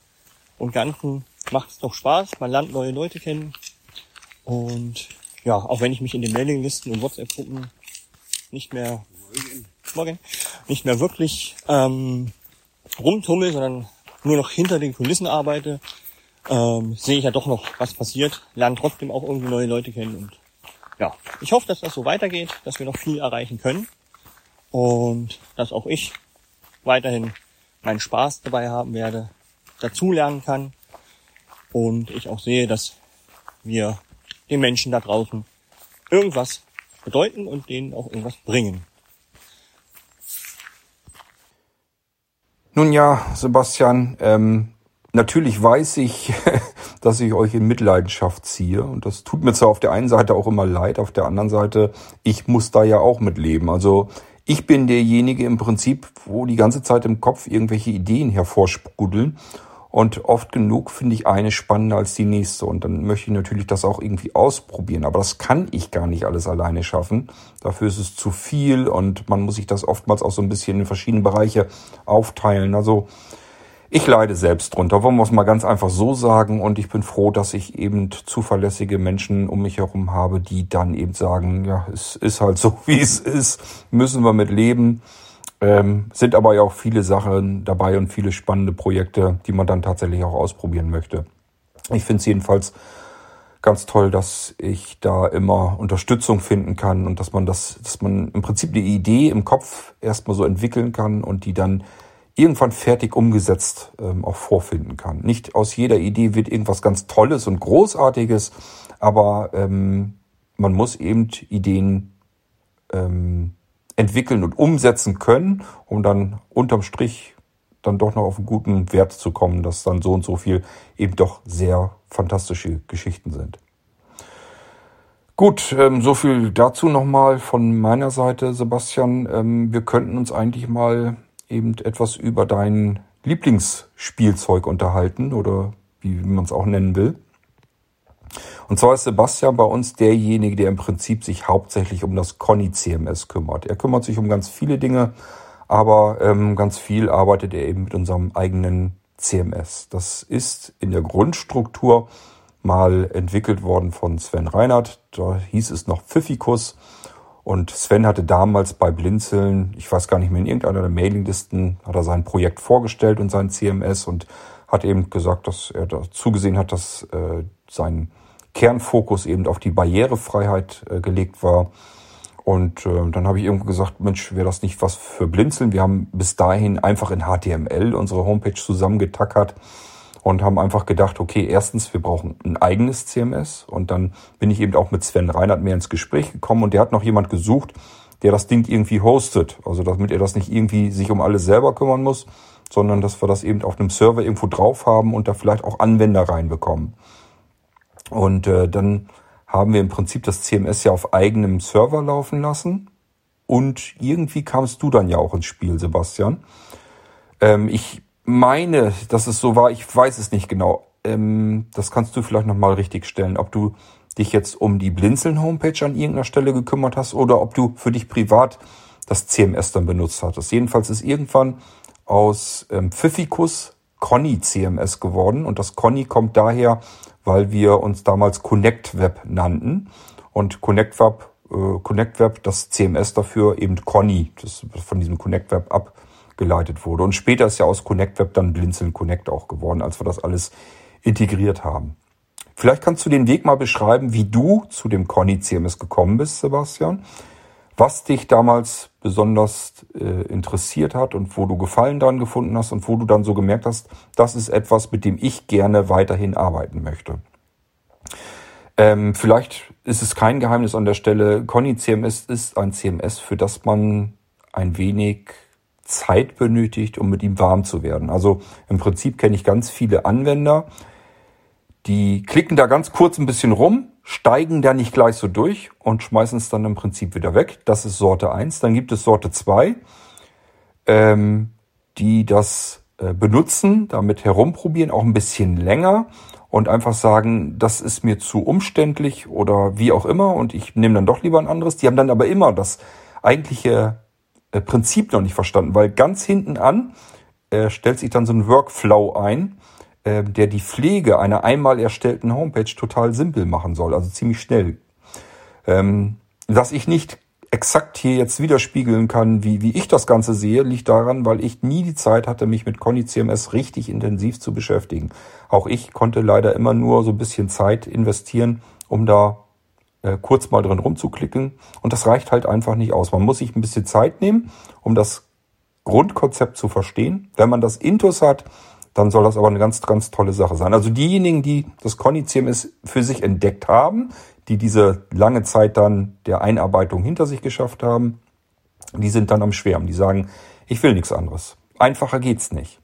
und Ganzen macht es doch Spaß, man lernt neue Leute kennen. Und ja, auch wenn ich mich in den Mailinglisten und WhatsApp-Gruppen nicht mehr morgen, nicht mehr wirklich ähm, rumtummel, sondern nur noch hinter den Kulissen arbeite, ähm, sehe ich ja doch noch, was passiert, lerne trotzdem auch irgendwie neue Leute kennen und ja, ich hoffe, dass das so weitergeht, dass wir noch viel erreichen können und dass auch ich weiterhin meinen Spaß dabei haben werde, dazulernen kann und ich auch sehe, dass wir den Menschen da draußen irgendwas bedeuten und denen auch irgendwas bringen. Nun ja, Sebastian, ähm, natürlich weiß ich, <laughs> dass ich euch in Mitleidenschaft ziehe. Und das tut mir zwar auf der einen Seite auch immer leid, auf der anderen Seite, ich muss da ja auch mitleben. Also ich bin derjenige im Prinzip, wo die ganze Zeit im Kopf irgendwelche Ideen hervorsprudeln. Und oft genug finde ich eine spannender als die nächste. Und dann möchte ich natürlich das auch irgendwie ausprobieren. Aber das kann ich gar nicht alles alleine schaffen. Dafür ist es zu viel und man muss sich das oftmals auch so ein bisschen in verschiedene Bereiche aufteilen. Also ich leide selbst drunter, wollen wir es mal ganz einfach so sagen. Und ich bin froh, dass ich eben zuverlässige Menschen um mich herum habe, die dann eben sagen, ja, es ist halt so, <laughs> wie es ist, müssen wir mit leben. Ähm, sind aber ja auch viele Sachen dabei und viele spannende Projekte, die man dann tatsächlich auch ausprobieren möchte. Ich finde es jedenfalls ganz toll, dass ich da immer Unterstützung finden kann und dass man das, dass man im Prinzip die Idee im Kopf erstmal so entwickeln kann und die dann irgendwann fertig umgesetzt ähm, auch vorfinden kann. Nicht aus jeder Idee wird irgendwas ganz Tolles und Großartiges, aber ähm, man muss eben Ideen ähm, entwickeln und umsetzen können, um dann unterm Strich dann doch noch auf einen guten Wert zu kommen, dass dann so und so viel eben doch sehr fantastische Geschichten sind. Gut, ähm, so viel dazu nochmal von meiner Seite, Sebastian. Ähm, wir könnten uns eigentlich mal eben etwas über dein Lieblingsspielzeug unterhalten oder wie man es auch nennen will. Und zwar ist Sebastian bei uns derjenige, der im Prinzip sich hauptsächlich um das Conny CMS kümmert. Er kümmert sich um ganz viele Dinge, aber ähm, ganz viel arbeitet er eben mit unserem eigenen CMS. Das ist in der Grundstruktur mal entwickelt worden von Sven Reinhardt. Da hieß es noch Pfiffikus. Und Sven hatte damals bei Blinzeln, ich weiß gar nicht mehr, in irgendeiner der Mailinglisten, hat er sein Projekt vorgestellt und sein CMS und hat eben gesagt, dass er da zugesehen hat, dass äh, sein Kernfokus eben auf die Barrierefreiheit äh, gelegt war. Und äh, dann habe ich irgendwo gesagt, Mensch, wäre das nicht was für Blinzeln? Wir haben bis dahin einfach in HTML unsere Homepage zusammengetackert und haben einfach gedacht, okay, erstens, wir brauchen ein eigenes CMS. Und dann bin ich eben auch mit Sven Reinhardt mehr ins Gespräch gekommen und der hat noch jemand gesucht, der das Ding irgendwie hostet. Also damit er das nicht irgendwie sich um alles selber kümmern muss, sondern dass wir das eben auf einem Server irgendwo drauf haben und da vielleicht auch Anwender reinbekommen. Und äh, dann haben wir im Prinzip das CMS ja auf eigenem Server laufen lassen. Und irgendwie kamst du dann ja auch ins Spiel, Sebastian. Ähm, ich meine, dass es so war, ich weiß es nicht genau. Ähm, das kannst du vielleicht nochmal richtig stellen, ob du dich jetzt um die Blinzeln-Homepage an irgendeiner Stelle gekümmert hast oder ob du für dich privat das CMS dann benutzt hattest. Jedenfalls ist irgendwann aus ähm, Pfiffikus Conny CMS geworden und das Conny kommt daher, weil wir uns damals Connect Web nannten und Connect Web, äh, Connect Web das CMS dafür eben Conny, das von diesem Connect Web ab geleitet wurde. Und später ist ja aus Connect Web dann Blinzeln Connect auch geworden, als wir das alles integriert haben. Vielleicht kannst du den Weg mal beschreiben, wie du zu dem Conny CMS gekommen bist, Sebastian. Was dich damals besonders äh, interessiert hat und wo du Gefallen dran gefunden hast und wo du dann so gemerkt hast, das ist etwas, mit dem ich gerne weiterhin arbeiten möchte. Ähm, vielleicht ist es kein Geheimnis an der Stelle. Conny CMS ist ein CMS, für das man ein wenig Zeit benötigt, um mit ihm warm zu werden. Also im Prinzip kenne ich ganz viele Anwender, die klicken da ganz kurz ein bisschen rum, steigen da nicht gleich so durch und schmeißen es dann im Prinzip wieder weg. Das ist Sorte 1. Dann gibt es Sorte 2, ähm, die das äh, benutzen, damit herumprobieren, auch ein bisschen länger und einfach sagen, das ist mir zu umständlich oder wie auch immer und ich nehme dann doch lieber ein anderes. Die haben dann aber immer das eigentliche Prinzip noch nicht verstanden, weil ganz hinten an äh, stellt sich dann so ein Workflow ein, äh, der die Pflege einer einmal erstellten Homepage total simpel machen soll, also ziemlich schnell. Ähm, dass ich nicht exakt hier jetzt widerspiegeln kann, wie, wie ich das Ganze sehe, liegt daran, weil ich nie die Zeit hatte, mich mit Conny CMS richtig intensiv zu beschäftigen. Auch ich konnte leider immer nur so ein bisschen Zeit investieren, um da äh, kurz mal drin rumzuklicken. Und das reicht halt einfach nicht aus. Man muss sich ein bisschen Zeit nehmen, um das Grundkonzept zu verstehen. Wenn man das Intus hat, dann soll das aber eine ganz, ganz tolle Sache sein. Also diejenigen, die das Conny CMS für sich entdeckt haben, die diese lange Zeit dann der Einarbeitung hinter sich geschafft haben, die sind dann am Schwärmen. Die sagen, ich will nichts anderes. Einfacher geht's nicht.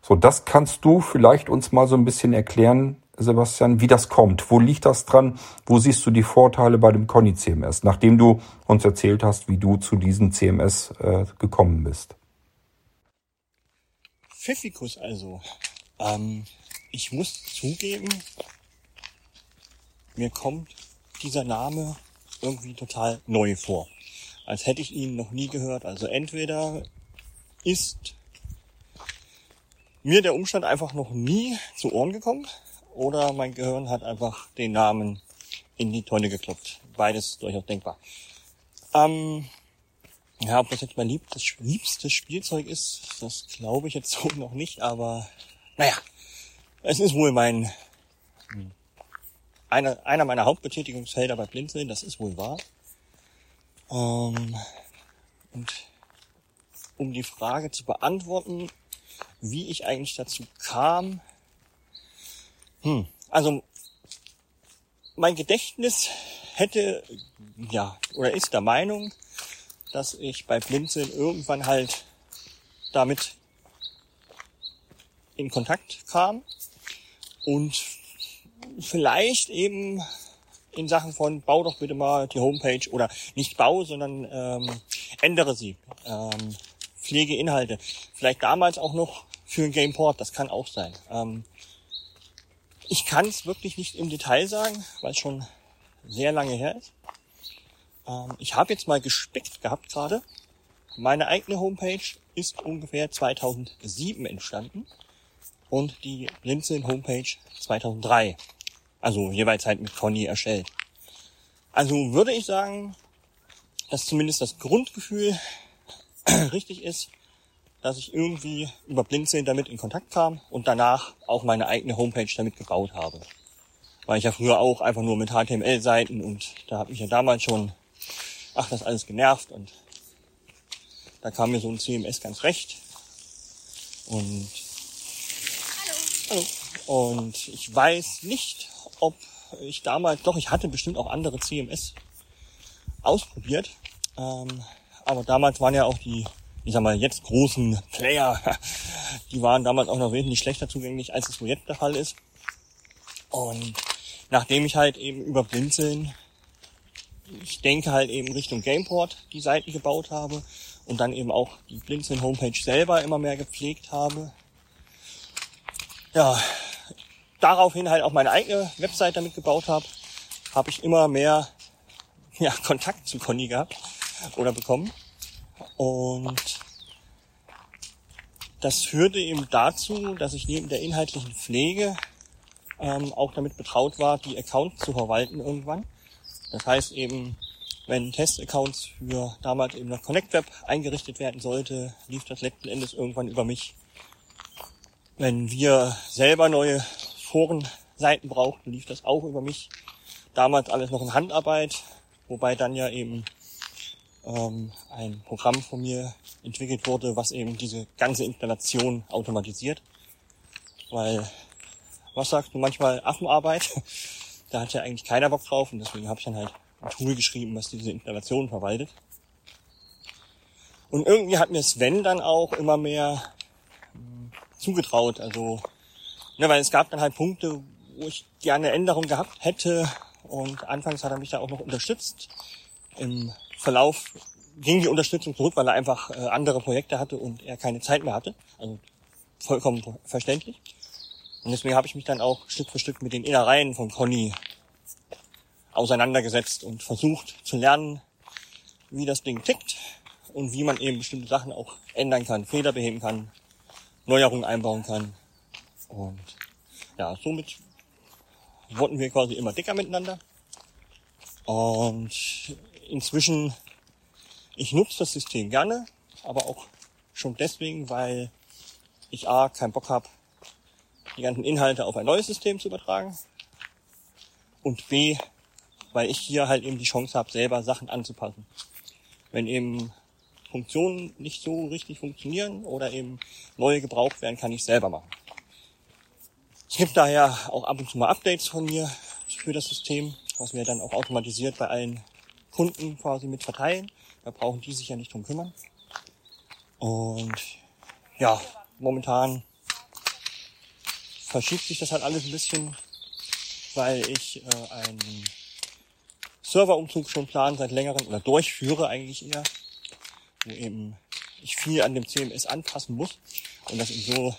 So, das kannst du vielleicht uns mal so ein bisschen erklären, Sebastian, wie das kommt. Wo liegt das dran? Wo siehst du die Vorteile bei dem Conny CMS, nachdem du uns erzählt hast, wie du zu diesem CMS äh, gekommen bist? Pfiffikus also. Ähm, ich muss zugeben, mir kommt dieser Name irgendwie total neu vor. Als hätte ich ihn noch nie gehört. Also entweder ist mir der Umstand einfach noch nie zu Ohren gekommen oder mein Gehirn hat einfach den Namen in die Tonne geklopft. Beides durchaus denkbar. Ähm, ja, ob das jetzt mein liebstes, liebstes Spielzeug ist, das glaube ich jetzt so <laughs> noch nicht, aber naja, es ist wohl mein einer, einer meiner Hauptbetätigungsfelder bei Blinzeln, das ist wohl wahr. Ähm, und um die Frage zu beantworten, wie ich eigentlich dazu kam, hm, also mein Gedächtnis hätte, ja, oder ist der Meinung, dass ich bei Blinzeln irgendwann halt damit in Kontakt kam und vielleicht eben in Sachen von bau doch bitte mal die Homepage oder nicht bau, sondern ähm, ändere sie, ähm, pflege Inhalte. Vielleicht damals auch noch für ein Gameport, das kann auch sein. Ähm, ich kann es wirklich nicht im Detail sagen, weil es schon sehr lange her ist. Ähm, ich habe jetzt mal gespickt gehabt gerade. Meine eigene Homepage ist ungefähr 2007 entstanden und die Blinzeln Homepage 2003. Also jeweils halt mit Conny erstellt. Also würde ich sagen, dass zumindest das Grundgefühl <clears throat> richtig ist, dass ich irgendwie über Blinzeln damit in Kontakt kam und danach auch meine eigene Homepage damit gebaut habe. Weil ich ja früher auch einfach nur mit HTML-Seiten und da hat mich ja damals schon ach, das alles genervt und da kam mir so ein CMS ganz recht. Und hallo. hallo. Und ich weiß nicht, ob ich damals, doch, ich hatte bestimmt auch andere CMS ausprobiert. Ähm, aber damals waren ja auch die, ich sag mal, jetzt großen Player, <laughs> die waren damals auch noch wesentlich schlechter zugänglich, als es so jetzt der Fall ist. Und nachdem ich halt eben über Blinzeln ich denke halt eben Richtung Gameport die Seiten gebaut habe und dann eben auch die Blinzeln Homepage selber immer mehr gepflegt habe. Ja, daraufhin halt auch meine eigene Website damit gebaut habe, habe ich immer mehr ja, Kontakt zu Conny gehabt oder bekommen. Und das führte eben dazu, dass ich neben der inhaltlichen Pflege ähm, auch damit betraut war, die Accounts zu verwalten irgendwann. Das heißt eben, wenn Testaccounts für damals eben noch Connect Web eingerichtet werden sollte, lief das letzten Endes irgendwann über mich. Wenn wir selber neue Forenseiten brauchten, lief das auch über mich. Damals alles noch in Handarbeit, wobei dann ja eben ähm, ein Programm von mir entwickelt wurde, was eben diese ganze Installation automatisiert. Weil, was sagst du manchmal Affenarbeit? <laughs> Da hat ja eigentlich keiner Bock drauf und deswegen habe ich dann halt ein Tool geschrieben, was diese Installation verwaltet. Und irgendwie hat mir Sven dann auch immer mehr hm, zugetraut. Also, ne, weil es gab dann halt Punkte, wo ich gerne Änderung gehabt hätte. Und anfangs hat er mich da auch noch unterstützt. Im Verlauf ging die Unterstützung zurück, weil er einfach äh, andere Projekte hatte und er keine Zeit mehr hatte. Also vollkommen verständlich. Und deswegen habe ich mich dann auch Stück für Stück mit den Innereien von Conny auseinandergesetzt und versucht zu lernen, wie das Ding tickt und wie man eben bestimmte Sachen auch ändern kann, Fehler beheben kann, Neuerungen einbauen kann. Und ja, somit wurden wir quasi immer dicker miteinander. Und inzwischen, ich nutze das System gerne, aber auch schon deswegen, weil ich A, keinen Bock habe, die ganzen Inhalte auf ein neues System zu übertragen und B, weil ich hier halt eben die Chance habe, selber Sachen anzupassen. Wenn eben Funktionen nicht so richtig funktionieren oder eben neue gebraucht werden, kann ich selber machen. Es gibt daher auch ab und zu mal Updates von mir für das System, was wir dann auch automatisiert bei allen Kunden quasi mit verteilen. Da brauchen die sich ja nicht drum kümmern. Und ja, momentan verschiebt sich das halt alles ein bisschen, weil ich äh, einen Serverumzug schon plan seit längerem oder durchführe eigentlich eher, wo eben ich viel an dem CMS anpassen muss und das in so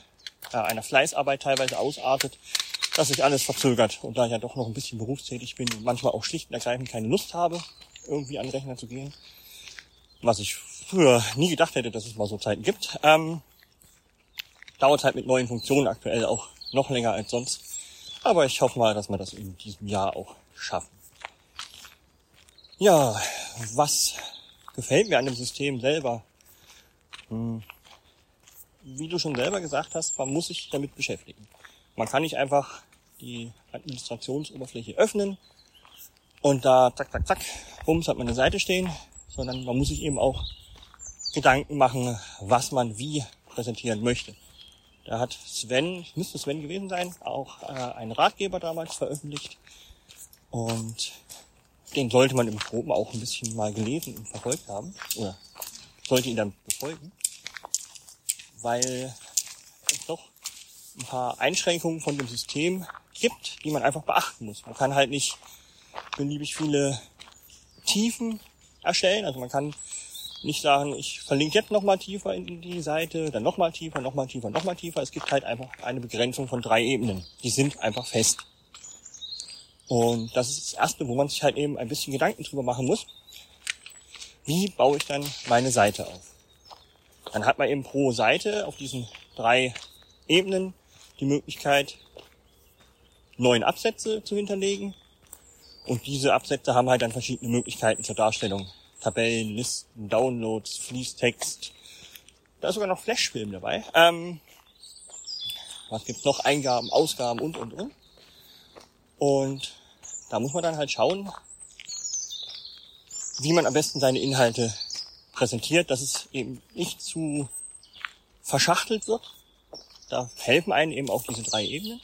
äh, einer Fleißarbeit teilweise ausartet, dass sich alles verzögert und da ich ja doch noch ein bisschen berufstätig bin und manchmal auch schlicht und ergreifend keine Lust habe, irgendwie an den Rechner zu gehen, was ich früher nie gedacht hätte, dass es mal so Zeiten gibt, ähm, dauert halt mit neuen Funktionen aktuell auch noch länger als sonst. Aber ich hoffe mal, dass wir das in diesem Jahr auch schaffen. Ja, was gefällt mir an dem System selber? Hm. Wie du schon selber gesagt hast, man muss sich damit beschäftigen. Man kann nicht einfach die Administrationsoberfläche öffnen und da zack, zack, zack, bums hat man eine Seite stehen, sondern man muss sich eben auch Gedanken machen, was man wie präsentieren möchte. Da hat Sven, müsste Sven gewesen sein, auch äh, einen Ratgeber damals veröffentlicht. Und den sollte man im Groben auch ein bisschen mal gelesen und verfolgt haben. Oder sollte ihn dann befolgen. Weil es doch ein paar Einschränkungen von dem System gibt, die man einfach beachten muss. Man kann halt nicht beliebig viele Tiefen erstellen. Also man kann nicht sagen, ich verlinke jetzt nochmal tiefer in die Seite, dann nochmal tiefer, nochmal tiefer, nochmal tiefer. Es gibt halt einfach eine Begrenzung von drei Ebenen. Die sind einfach fest. Und das ist das Erste, wo man sich halt eben ein bisschen Gedanken drüber machen muss. Wie baue ich dann meine Seite auf? Dann hat man eben pro Seite auf diesen drei Ebenen die Möglichkeit, neun Absätze zu hinterlegen. Und diese Absätze haben halt dann verschiedene Möglichkeiten zur Darstellung Tabellen, Listen, Downloads, Fließtext. Da ist sogar noch Flashfilm dabei. Ähm, was gibt's noch? Eingaben, Ausgaben und, und, und. Und da muss man dann halt schauen, wie man am besten seine Inhalte präsentiert, dass es eben nicht zu verschachtelt wird. Da helfen einen eben auch diese drei Ebenen.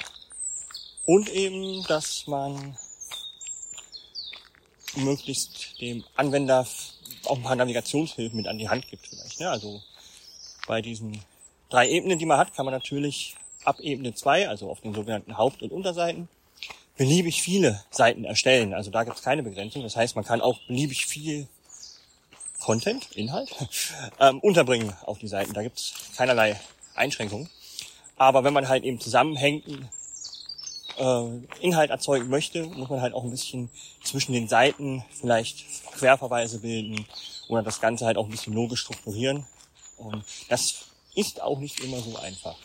Und eben, dass man möglichst dem Anwender auch ein paar Navigationshilfen mit an die Hand gibt vielleicht. Ne? Also bei diesen drei Ebenen, die man hat, kann man natürlich ab Ebene 2, also auf den sogenannten Haupt- und Unterseiten, beliebig viele Seiten erstellen. Also da gibt es keine Begrenzung. Das heißt, man kann auch beliebig viel Content, Inhalt, <laughs> ähm, unterbringen auf die Seiten. Da gibt es keinerlei Einschränkungen. Aber wenn man halt eben zusammenhängend äh, Inhalt erzeugen möchte, muss man halt auch ein bisschen zwischen den Seiten vielleicht Querverweise bilden oder das Ganze halt auch ein bisschen logisch strukturieren. Und das ist auch nicht immer so einfach.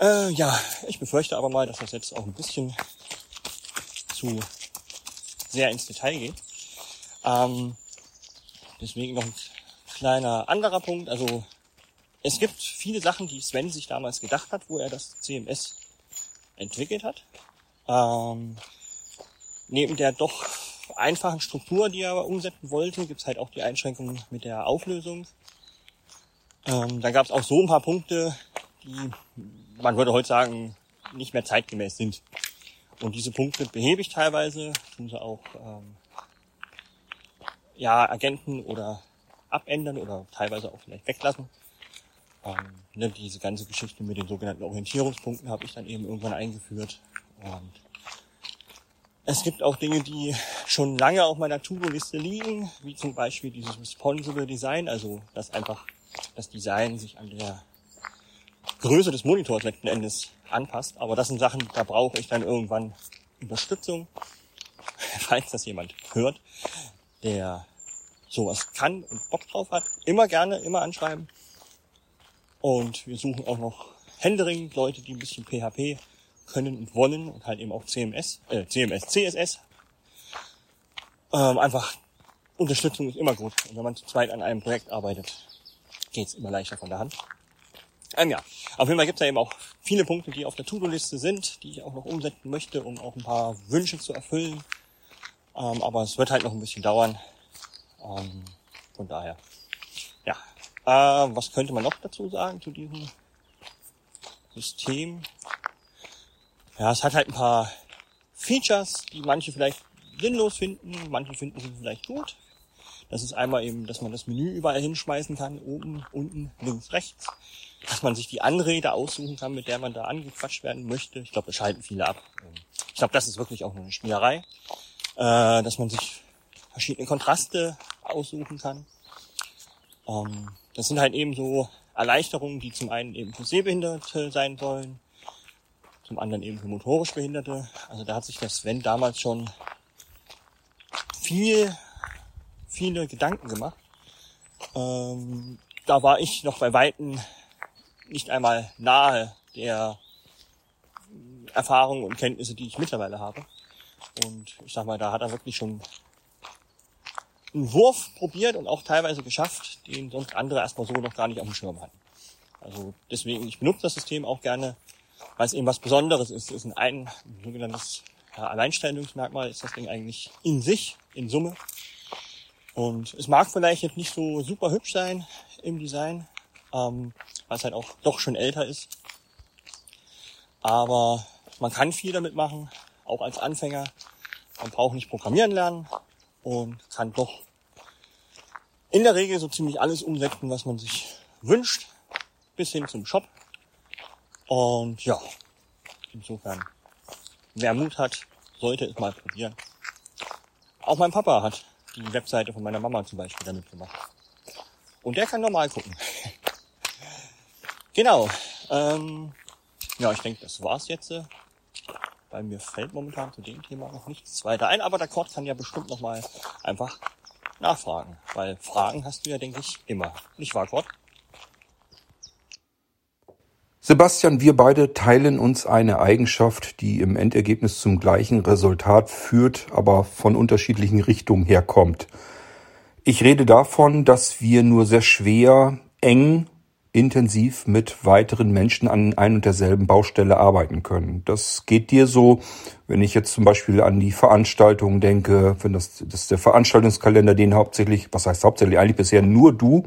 Äh, ja, ich befürchte aber mal, dass das jetzt auch ein bisschen zu sehr ins Detail geht. Ähm, deswegen noch ein kleiner anderer Punkt. Also es gibt viele Sachen, die Sven sich damals gedacht hat, wo er das CMS entwickelt hat. Ähm, neben der doch einfachen Struktur, die er umsetzen wollte, gibt's halt auch die Einschränkungen mit der Auflösung. Ähm, da gab's auch so ein paar Punkte, die, man würde heute sagen, nicht mehr zeitgemäß sind. Und diese Punkte behebe ich teilweise, tun sie auch ähm, ja, Agenten oder abändern oder teilweise auch vielleicht weglassen. Ähm, ne, diese ganze Geschichte mit den sogenannten Orientierungspunkten habe ich dann eben irgendwann eingeführt. Und es gibt auch Dinge, die schon lange auf meiner To-Do-Liste liegen, wie zum Beispiel dieses Responsible Design, also dass einfach das Design sich an der Größe des Monitors letzten Endes anpasst. Aber das sind Sachen, da brauche ich dann irgendwann Unterstützung, <laughs> falls das jemand hört, der sowas kann und Bock drauf hat. Immer gerne, immer anschreiben. Und wir suchen auch noch händeringend Leute, die ein bisschen PHP können und wollen und halt eben auch CMS, äh, CMS, CSS. Ähm, einfach Unterstützung ist immer gut. Und wenn man zu zweit an einem Projekt arbeitet, geht's immer leichter von der Hand. Ähm, ja, auf jeden Fall gibt's da eben auch viele Punkte, die auf der To-Do-Liste sind, die ich auch noch umsetzen möchte, um auch ein paar Wünsche zu erfüllen. Ähm, aber es wird halt noch ein bisschen dauern. Ähm, von daher. Ja. Äh, was könnte man noch dazu sagen zu diesem System? Ja, es hat halt ein paar Features, die manche vielleicht sinnlos finden, manche finden sie vielleicht gut. Das ist einmal eben, dass man das Menü überall hinschmeißen kann, oben, unten, links, rechts. Dass man sich die Anrede aussuchen kann, mit der man da angequatscht werden möchte. Ich glaube, das schalten viele ab. Ich glaube, das ist wirklich auch nur eine Spielerei. Äh, dass man sich verschiedene Kontraste aussuchen kann. Ähm, das sind halt eben so Erleichterungen, die zum einen eben für Sehbehinderte sein sollen, zum anderen eben für motorisch Behinderte. Also da hat sich der Sven damals schon viel viele Gedanken gemacht. Ähm, da war ich noch bei Weitem nicht einmal nahe der Erfahrungen und Kenntnisse, die ich mittlerweile habe. Und ich sag mal, da hat er wirklich schon einen Wurf probiert und auch teilweise geschafft, den sonst andere erstmal so noch gar nicht auf dem Schirm hatten. Also deswegen, ich benutze das System auch gerne, weil es eben was Besonderes ist. Es ist ein, ein sogenanntes ja, Alleinstellungsmerkmal, ist das Ding eigentlich in sich, in Summe. Und es mag vielleicht jetzt nicht so super hübsch sein im Design, ähm, weil es halt auch doch schon älter ist. Aber man kann viel damit machen, auch als Anfänger. Man braucht nicht programmieren lernen und kann doch in der Regel so ziemlich alles umsetzen, was man sich wünscht, bis hin zum Shop. Und ja, insofern, wer Mut hat, sollte es mal probieren. Auch mein Papa hat die Webseite von meiner Mama zum Beispiel damit gemacht. Und der kann normal gucken. <laughs> genau. Ähm, ja, ich denke, das war's jetzt. Bei mir fällt momentan zu dem Thema noch nichts weiter ein, aber der Kord kann ja bestimmt nochmal einfach nachfragen, weil Fragen hast du ja, denke ich, immer. Nicht wahr, Kord? Sebastian, wir beide teilen uns eine Eigenschaft, die im Endergebnis zum gleichen Resultat führt, aber von unterschiedlichen Richtungen herkommt. Ich rede davon, dass wir nur sehr schwer, eng, intensiv mit weiteren Menschen an ein und derselben Baustelle arbeiten können. Das geht dir so, wenn ich jetzt zum Beispiel an die Veranstaltungen denke, wenn das, das ist der Veranstaltungskalender, den hauptsächlich, was heißt hauptsächlich, eigentlich bisher nur du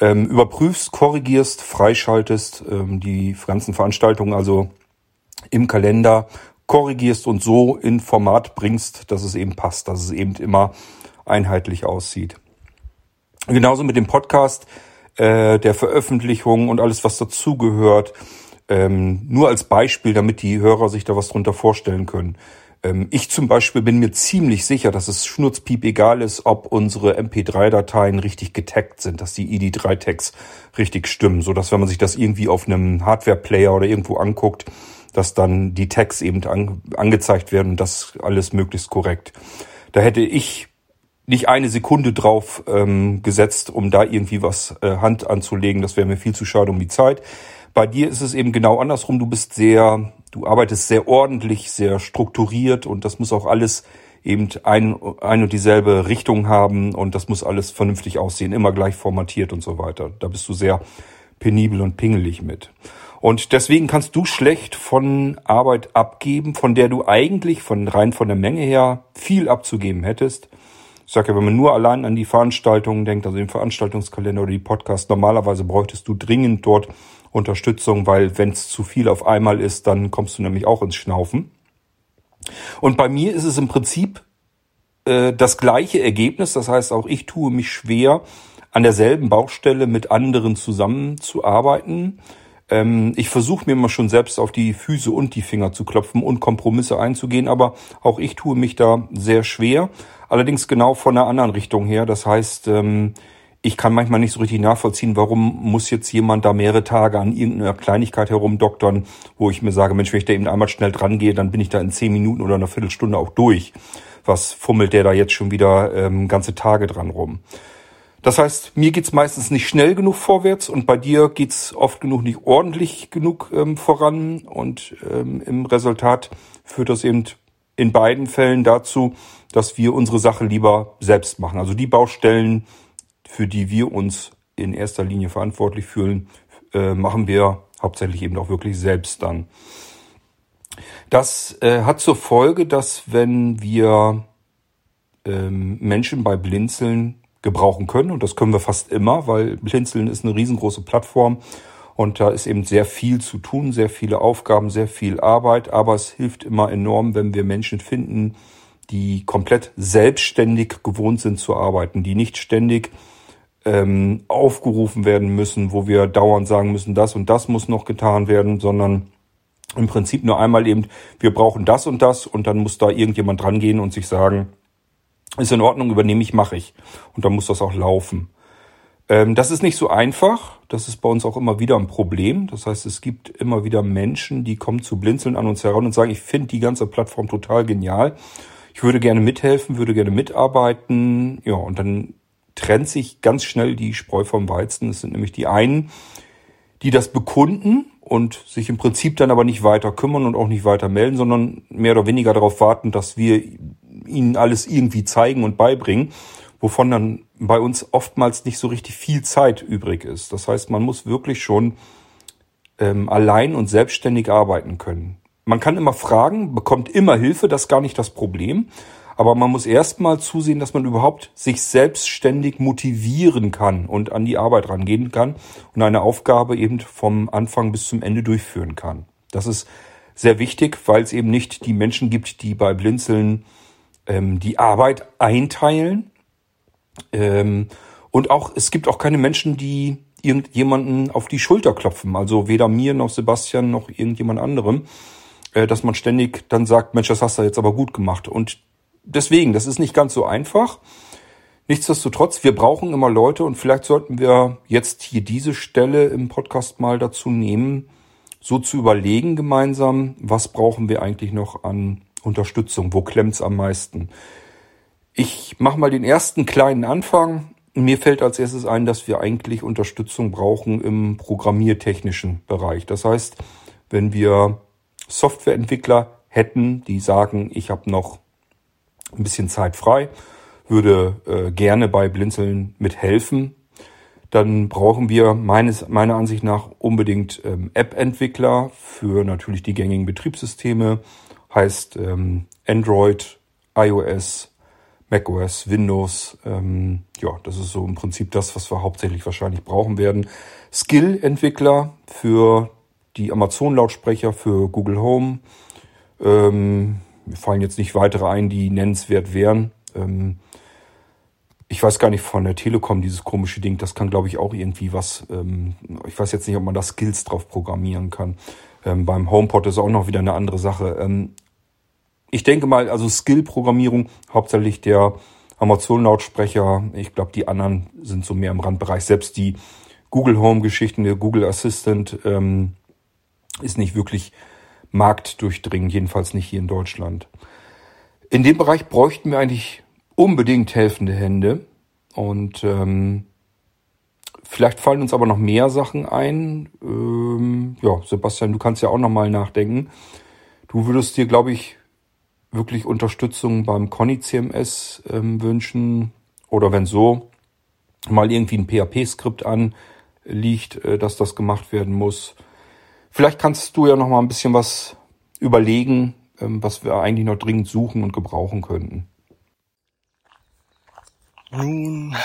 ähm, überprüfst, korrigierst, freischaltest ähm, die ganzen Veranstaltungen also im Kalender, korrigierst und so in Format bringst, dass es eben passt, dass es eben immer einheitlich aussieht. Genauso mit dem Podcast, äh, der Veröffentlichung und alles, was dazugehört. Ähm, nur als Beispiel, damit die Hörer sich da was drunter vorstellen können. Ähm, ich zum Beispiel bin mir ziemlich sicher, dass es schnurzpiep egal ist, ob unsere MP3-Dateien richtig getaggt sind, dass die ID3-Tags richtig stimmen, so dass wenn man sich das irgendwie auf einem Hardware-Player oder irgendwo anguckt, dass dann die Tags eben an, angezeigt werden und das alles möglichst korrekt. Da hätte ich nicht eine Sekunde drauf ähm, gesetzt, um da irgendwie was äh, Hand anzulegen. Das wäre mir viel zu schade um die Zeit. Bei dir ist es eben genau andersrum. Du bist sehr, du arbeitest sehr ordentlich, sehr strukturiert und das muss auch alles eben ein, ein und dieselbe Richtung haben und das muss alles vernünftig aussehen, immer gleich formatiert und so weiter. Da bist du sehr penibel und pingelig mit. Und deswegen kannst du schlecht von Arbeit abgeben, von der du eigentlich von rein von der Menge her viel abzugeben hättest. Ich sage ja, wenn man nur allein an die Veranstaltungen denkt, also den Veranstaltungskalender oder die Podcasts, normalerweise bräuchtest du dringend dort Unterstützung, weil wenn es zu viel auf einmal ist, dann kommst du nämlich auch ins Schnaufen. Und bei mir ist es im Prinzip äh, das gleiche Ergebnis. Das heißt, auch ich tue mich schwer, an derselben Baustelle mit anderen zusammenzuarbeiten. Ähm, ich versuche mir mal schon selbst auf die Füße und die Finger zu klopfen und Kompromisse einzugehen, aber auch ich tue mich da sehr schwer. Allerdings genau von einer anderen Richtung her. Das heißt, ähm, ich kann manchmal nicht so richtig nachvollziehen, warum muss jetzt jemand da mehrere Tage an irgendeiner Kleinigkeit herumdoktern, wo ich mir sage, Mensch, wenn ich da eben einmal schnell dran gehe, dann bin ich da in zehn Minuten oder einer Viertelstunde auch durch. Was fummelt der da jetzt schon wieder ähm, ganze Tage dran rum? Das heißt, mir geht's meistens nicht schnell genug vorwärts und bei dir geht's oft genug nicht ordentlich genug ähm, voran und ähm, im Resultat führt das eben in beiden Fällen dazu, dass wir unsere Sache lieber selbst machen. Also die Baustellen, für die wir uns in erster Linie verantwortlich fühlen, äh, machen wir hauptsächlich eben auch wirklich selbst dann. Das äh, hat zur Folge, dass wenn wir ähm, Menschen bei Blinzeln gebrauchen können. Und das können wir fast immer, weil Blinzeln ist eine riesengroße Plattform und da ist eben sehr viel zu tun, sehr viele Aufgaben, sehr viel Arbeit. Aber es hilft immer enorm, wenn wir Menschen finden, die komplett selbstständig gewohnt sind zu arbeiten, die nicht ständig ähm, aufgerufen werden müssen, wo wir dauernd sagen müssen, das und das muss noch getan werden, sondern im Prinzip nur einmal eben, wir brauchen das und das und dann muss da irgendjemand dran gehen und sich sagen, ist in Ordnung, übernehme ich, mache ich. Und dann muss das auch laufen. Ähm, das ist nicht so einfach. Das ist bei uns auch immer wieder ein Problem. Das heißt, es gibt immer wieder Menschen, die kommen zu blinzeln an uns heran und sagen, ich finde die ganze Plattform total genial. Ich würde gerne mithelfen, würde gerne mitarbeiten. Ja, und dann trennt sich ganz schnell die Spreu vom Weizen. Es sind nämlich die einen, die das bekunden und sich im Prinzip dann aber nicht weiter kümmern und auch nicht weiter melden, sondern mehr oder weniger darauf warten, dass wir ihnen alles irgendwie zeigen und beibringen, wovon dann bei uns oftmals nicht so richtig viel Zeit übrig ist. Das heißt, man muss wirklich schon ähm, allein und selbstständig arbeiten können. Man kann immer fragen, bekommt immer Hilfe, das ist gar nicht das Problem. Aber man muss erstmal zusehen, dass man überhaupt sich selbstständig motivieren kann und an die Arbeit rangehen kann und eine Aufgabe eben vom Anfang bis zum Ende durchführen kann. Das ist sehr wichtig, weil es eben nicht die Menschen gibt, die bei Blinzeln ähm, die Arbeit einteilen. Ähm, und auch, es gibt auch keine Menschen, die irgendjemanden auf die Schulter klopfen. Also weder mir noch Sebastian noch irgendjemand anderem, dass man ständig dann sagt, Mensch, das hast du jetzt aber gut gemacht. Und deswegen, das ist nicht ganz so einfach. Nichtsdestotrotz, wir brauchen immer Leute und vielleicht sollten wir jetzt hier diese Stelle im Podcast mal dazu nehmen, so zu überlegen gemeinsam, was brauchen wir eigentlich noch an Unterstützung, wo klemmt's am meisten. Ich mache mal den ersten kleinen Anfang. Mir fällt als erstes ein, dass wir eigentlich Unterstützung brauchen im programmiertechnischen Bereich. Das heißt, wenn wir Softwareentwickler hätten, die sagen, ich habe noch ein bisschen Zeit frei, würde äh, gerne bei Blinzeln mithelfen, dann brauchen wir meines, meiner Ansicht nach unbedingt ähm, App-Entwickler für natürlich die gängigen Betriebssysteme, heißt ähm, Android, iOS, macOS, Windows. Ähm, ja, das ist so im Prinzip das, was wir hauptsächlich wahrscheinlich brauchen werden. Skill-Entwickler für die Amazon-Lautsprecher, für Google Home. Ähm, mir fallen jetzt nicht weitere ein, die nennenswert wären. Ähm, ich weiß gar nicht von der Telekom, dieses komische Ding, das kann, glaube ich, auch irgendwie was. Ähm, ich weiß jetzt nicht, ob man da Skills drauf programmieren kann. Ähm, beim HomePod ist auch noch wieder eine andere Sache. Ähm, ich denke mal, also Skill-Programmierung, hauptsächlich der Amazon-Lautsprecher. Ich glaube, die anderen sind so mehr im Randbereich. Selbst die Google Home-Geschichten, der Google Assistant ähm, ist nicht wirklich marktdurchdringend, jedenfalls nicht hier in Deutschland. In dem Bereich bräuchten wir eigentlich unbedingt helfende Hände. Und ähm, vielleicht fallen uns aber noch mehr Sachen ein. Ähm, ja, Sebastian, du kannst ja auch noch mal nachdenken. Du würdest dir, glaube ich, wirklich Unterstützung beim Conny CMS ähm, wünschen. Oder wenn so, mal irgendwie ein PHP-Skript anliegt, äh, dass das gemacht werden muss. Vielleicht kannst du ja noch mal ein bisschen was überlegen, ähm, was wir eigentlich noch dringend suchen und gebrauchen könnten. Nun,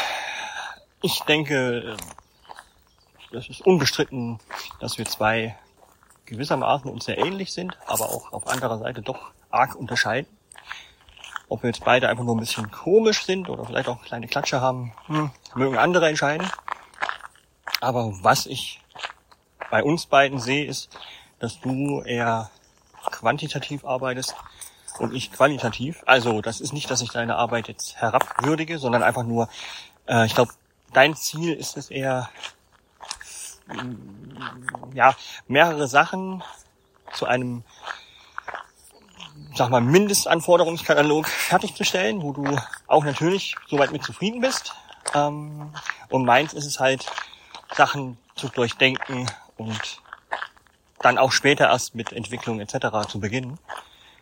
ich denke, es ist unbestritten, dass wir zwei gewissermaßen uns sehr ähnlich sind, aber auch auf anderer Seite doch arg unterscheiden. Ob wir jetzt beide einfach nur ein bisschen komisch sind oder vielleicht auch kleine Klatsche haben, hm, mögen andere entscheiden. Aber was ich bei uns beiden sehe, ist, dass du eher quantitativ arbeitest und ich qualitativ. Also das ist nicht, dass ich deine Arbeit jetzt herabwürdige, sondern einfach nur, äh, ich glaube, dein Ziel ist es eher, ja, mehrere Sachen zu einem, sag mal, Mindestanforderungskatalog fertigzustellen, wo du auch natürlich soweit mit zufrieden bist. Ähm, und meins ist es halt, Sachen zu durchdenken und dann auch später erst mit Entwicklung etc. zu beginnen.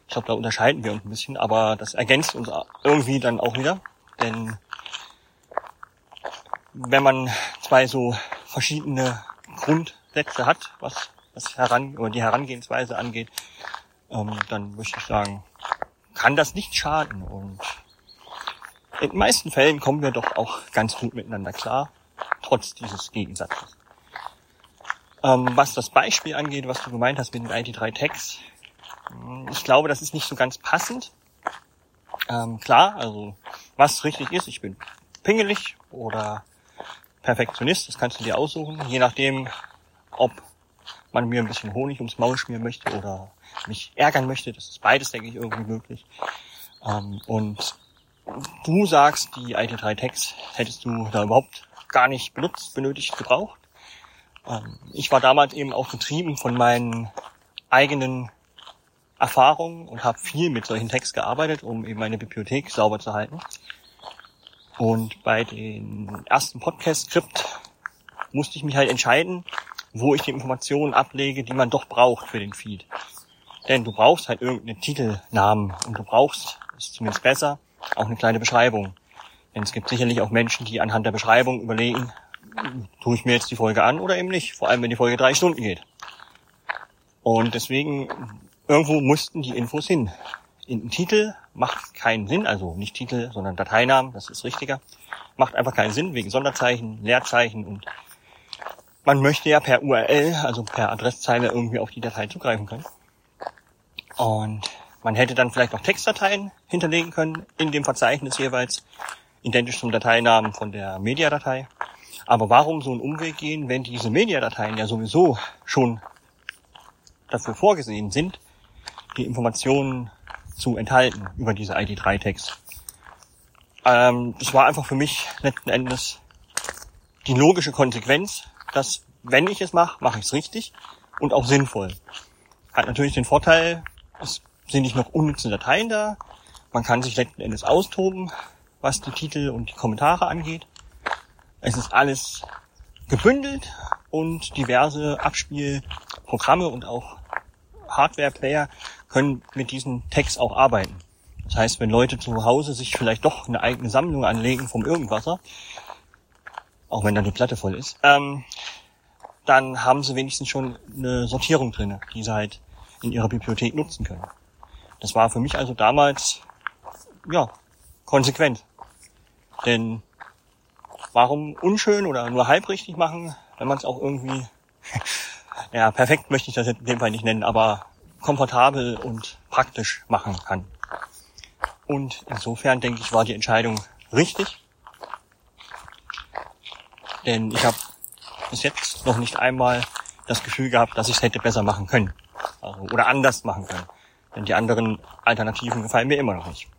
Ich glaube, da unterscheiden wir uns ein bisschen, aber das ergänzt uns irgendwie dann auch wieder. Denn wenn man zwei so verschiedene Grundsätze hat, was das Heran oder die Herangehensweise angeht, ähm, dann möchte ich sagen, kann das nicht schaden. Und in den meisten Fällen kommen wir doch auch ganz gut miteinander klar, trotz dieses Gegensatzes. Ähm, was das Beispiel angeht, was du gemeint hast mit den IT3 Tags, hm, ich glaube, das ist nicht so ganz passend. Ähm, klar, also was richtig ist, ich bin pingelig oder Perfektionist, das kannst du dir aussuchen, je nachdem, ob man mir ein bisschen Honig ums Maul schmieren möchte oder mich ärgern möchte. Das ist beides, denke ich, irgendwie möglich. Ähm, und du sagst, die IT3 Tags hättest du da überhaupt gar nicht benutzt, benötigt, gebraucht. Ähm, ich war damals eben auch getrieben von meinen eigenen Erfahrungen und habe viel mit solchen Tags gearbeitet, um eben meine Bibliothek sauber zu halten. Und bei den ersten Podcast-Skript musste ich mich halt entscheiden, wo ich die Informationen ablege, die man doch braucht für den Feed. Denn du brauchst halt irgendeinen Titelnamen und du brauchst, ist zumindest besser, auch eine kleine Beschreibung. Denn es gibt sicherlich auch Menschen, die anhand der Beschreibung überlegen, tue ich mir jetzt die Folge an oder eben nicht, vor allem wenn die Folge drei Stunden geht. Und deswegen, irgendwo mussten die Infos hin. In den Titel macht keinen Sinn, also nicht Titel, sondern Dateinamen, das ist richtiger. Macht einfach keinen Sinn wegen Sonderzeichen, Leerzeichen und man möchte ja per URL, also per Adresszeile irgendwie auf die Datei zugreifen können. Und man hätte dann vielleicht noch Textdateien hinterlegen können in dem Verzeichnis jeweils, identisch zum Dateinamen von der Mediadatei. Aber warum so einen Umweg gehen, wenn diese Mediadateien ja sowieso schon dafür vorgesehen sind, die Informationen zu enthalten über diese ID3-Tags? Ähm, das war einfach für mich letzten Endes die logische Konsequenz, dass wenn ich es mache, mache ich es richtig und auch sinnvoll. Hat natürlich den Vorteil, es sind nicht noch unnütze Dateien da. Man kann sich letzten Endes austoben, was die Titel und die Kommentare angeht. Es ist alles gebündelt und diverse Abspielprogramme und auch Hardware-Player können mit diesen Tags auch arbeiten. Das heißt, wenn Leute zu Hause sich vielleicht doch eine eigene Sammlung anlegen vom Irgendwasser, auch wenn dann die Platte voll ist, ähm, dann haben sie wenigstens schon eine Sortierung drinne, die sie halt in ihrer Bibliothek nutzen können. Das war für mich also damals, ja, konsequent. Denn warum unschön oder nur halbrichtig machen, wenn man es auch irgendwie, <laughs> ja, perfekt möchte ich das in dem Fall nicht nennen, aber komfortabel und praktisch machen kann. Und insofern denke ich, war die Entscheidung richtig. Denn ich habe bis jetzt noch nicht einmal das Gefühl gehabt, dass ich es hätte besser machen können. Also, oder anders machen können. Denn die anderen Alternativen gefallen mir immer noch nicht.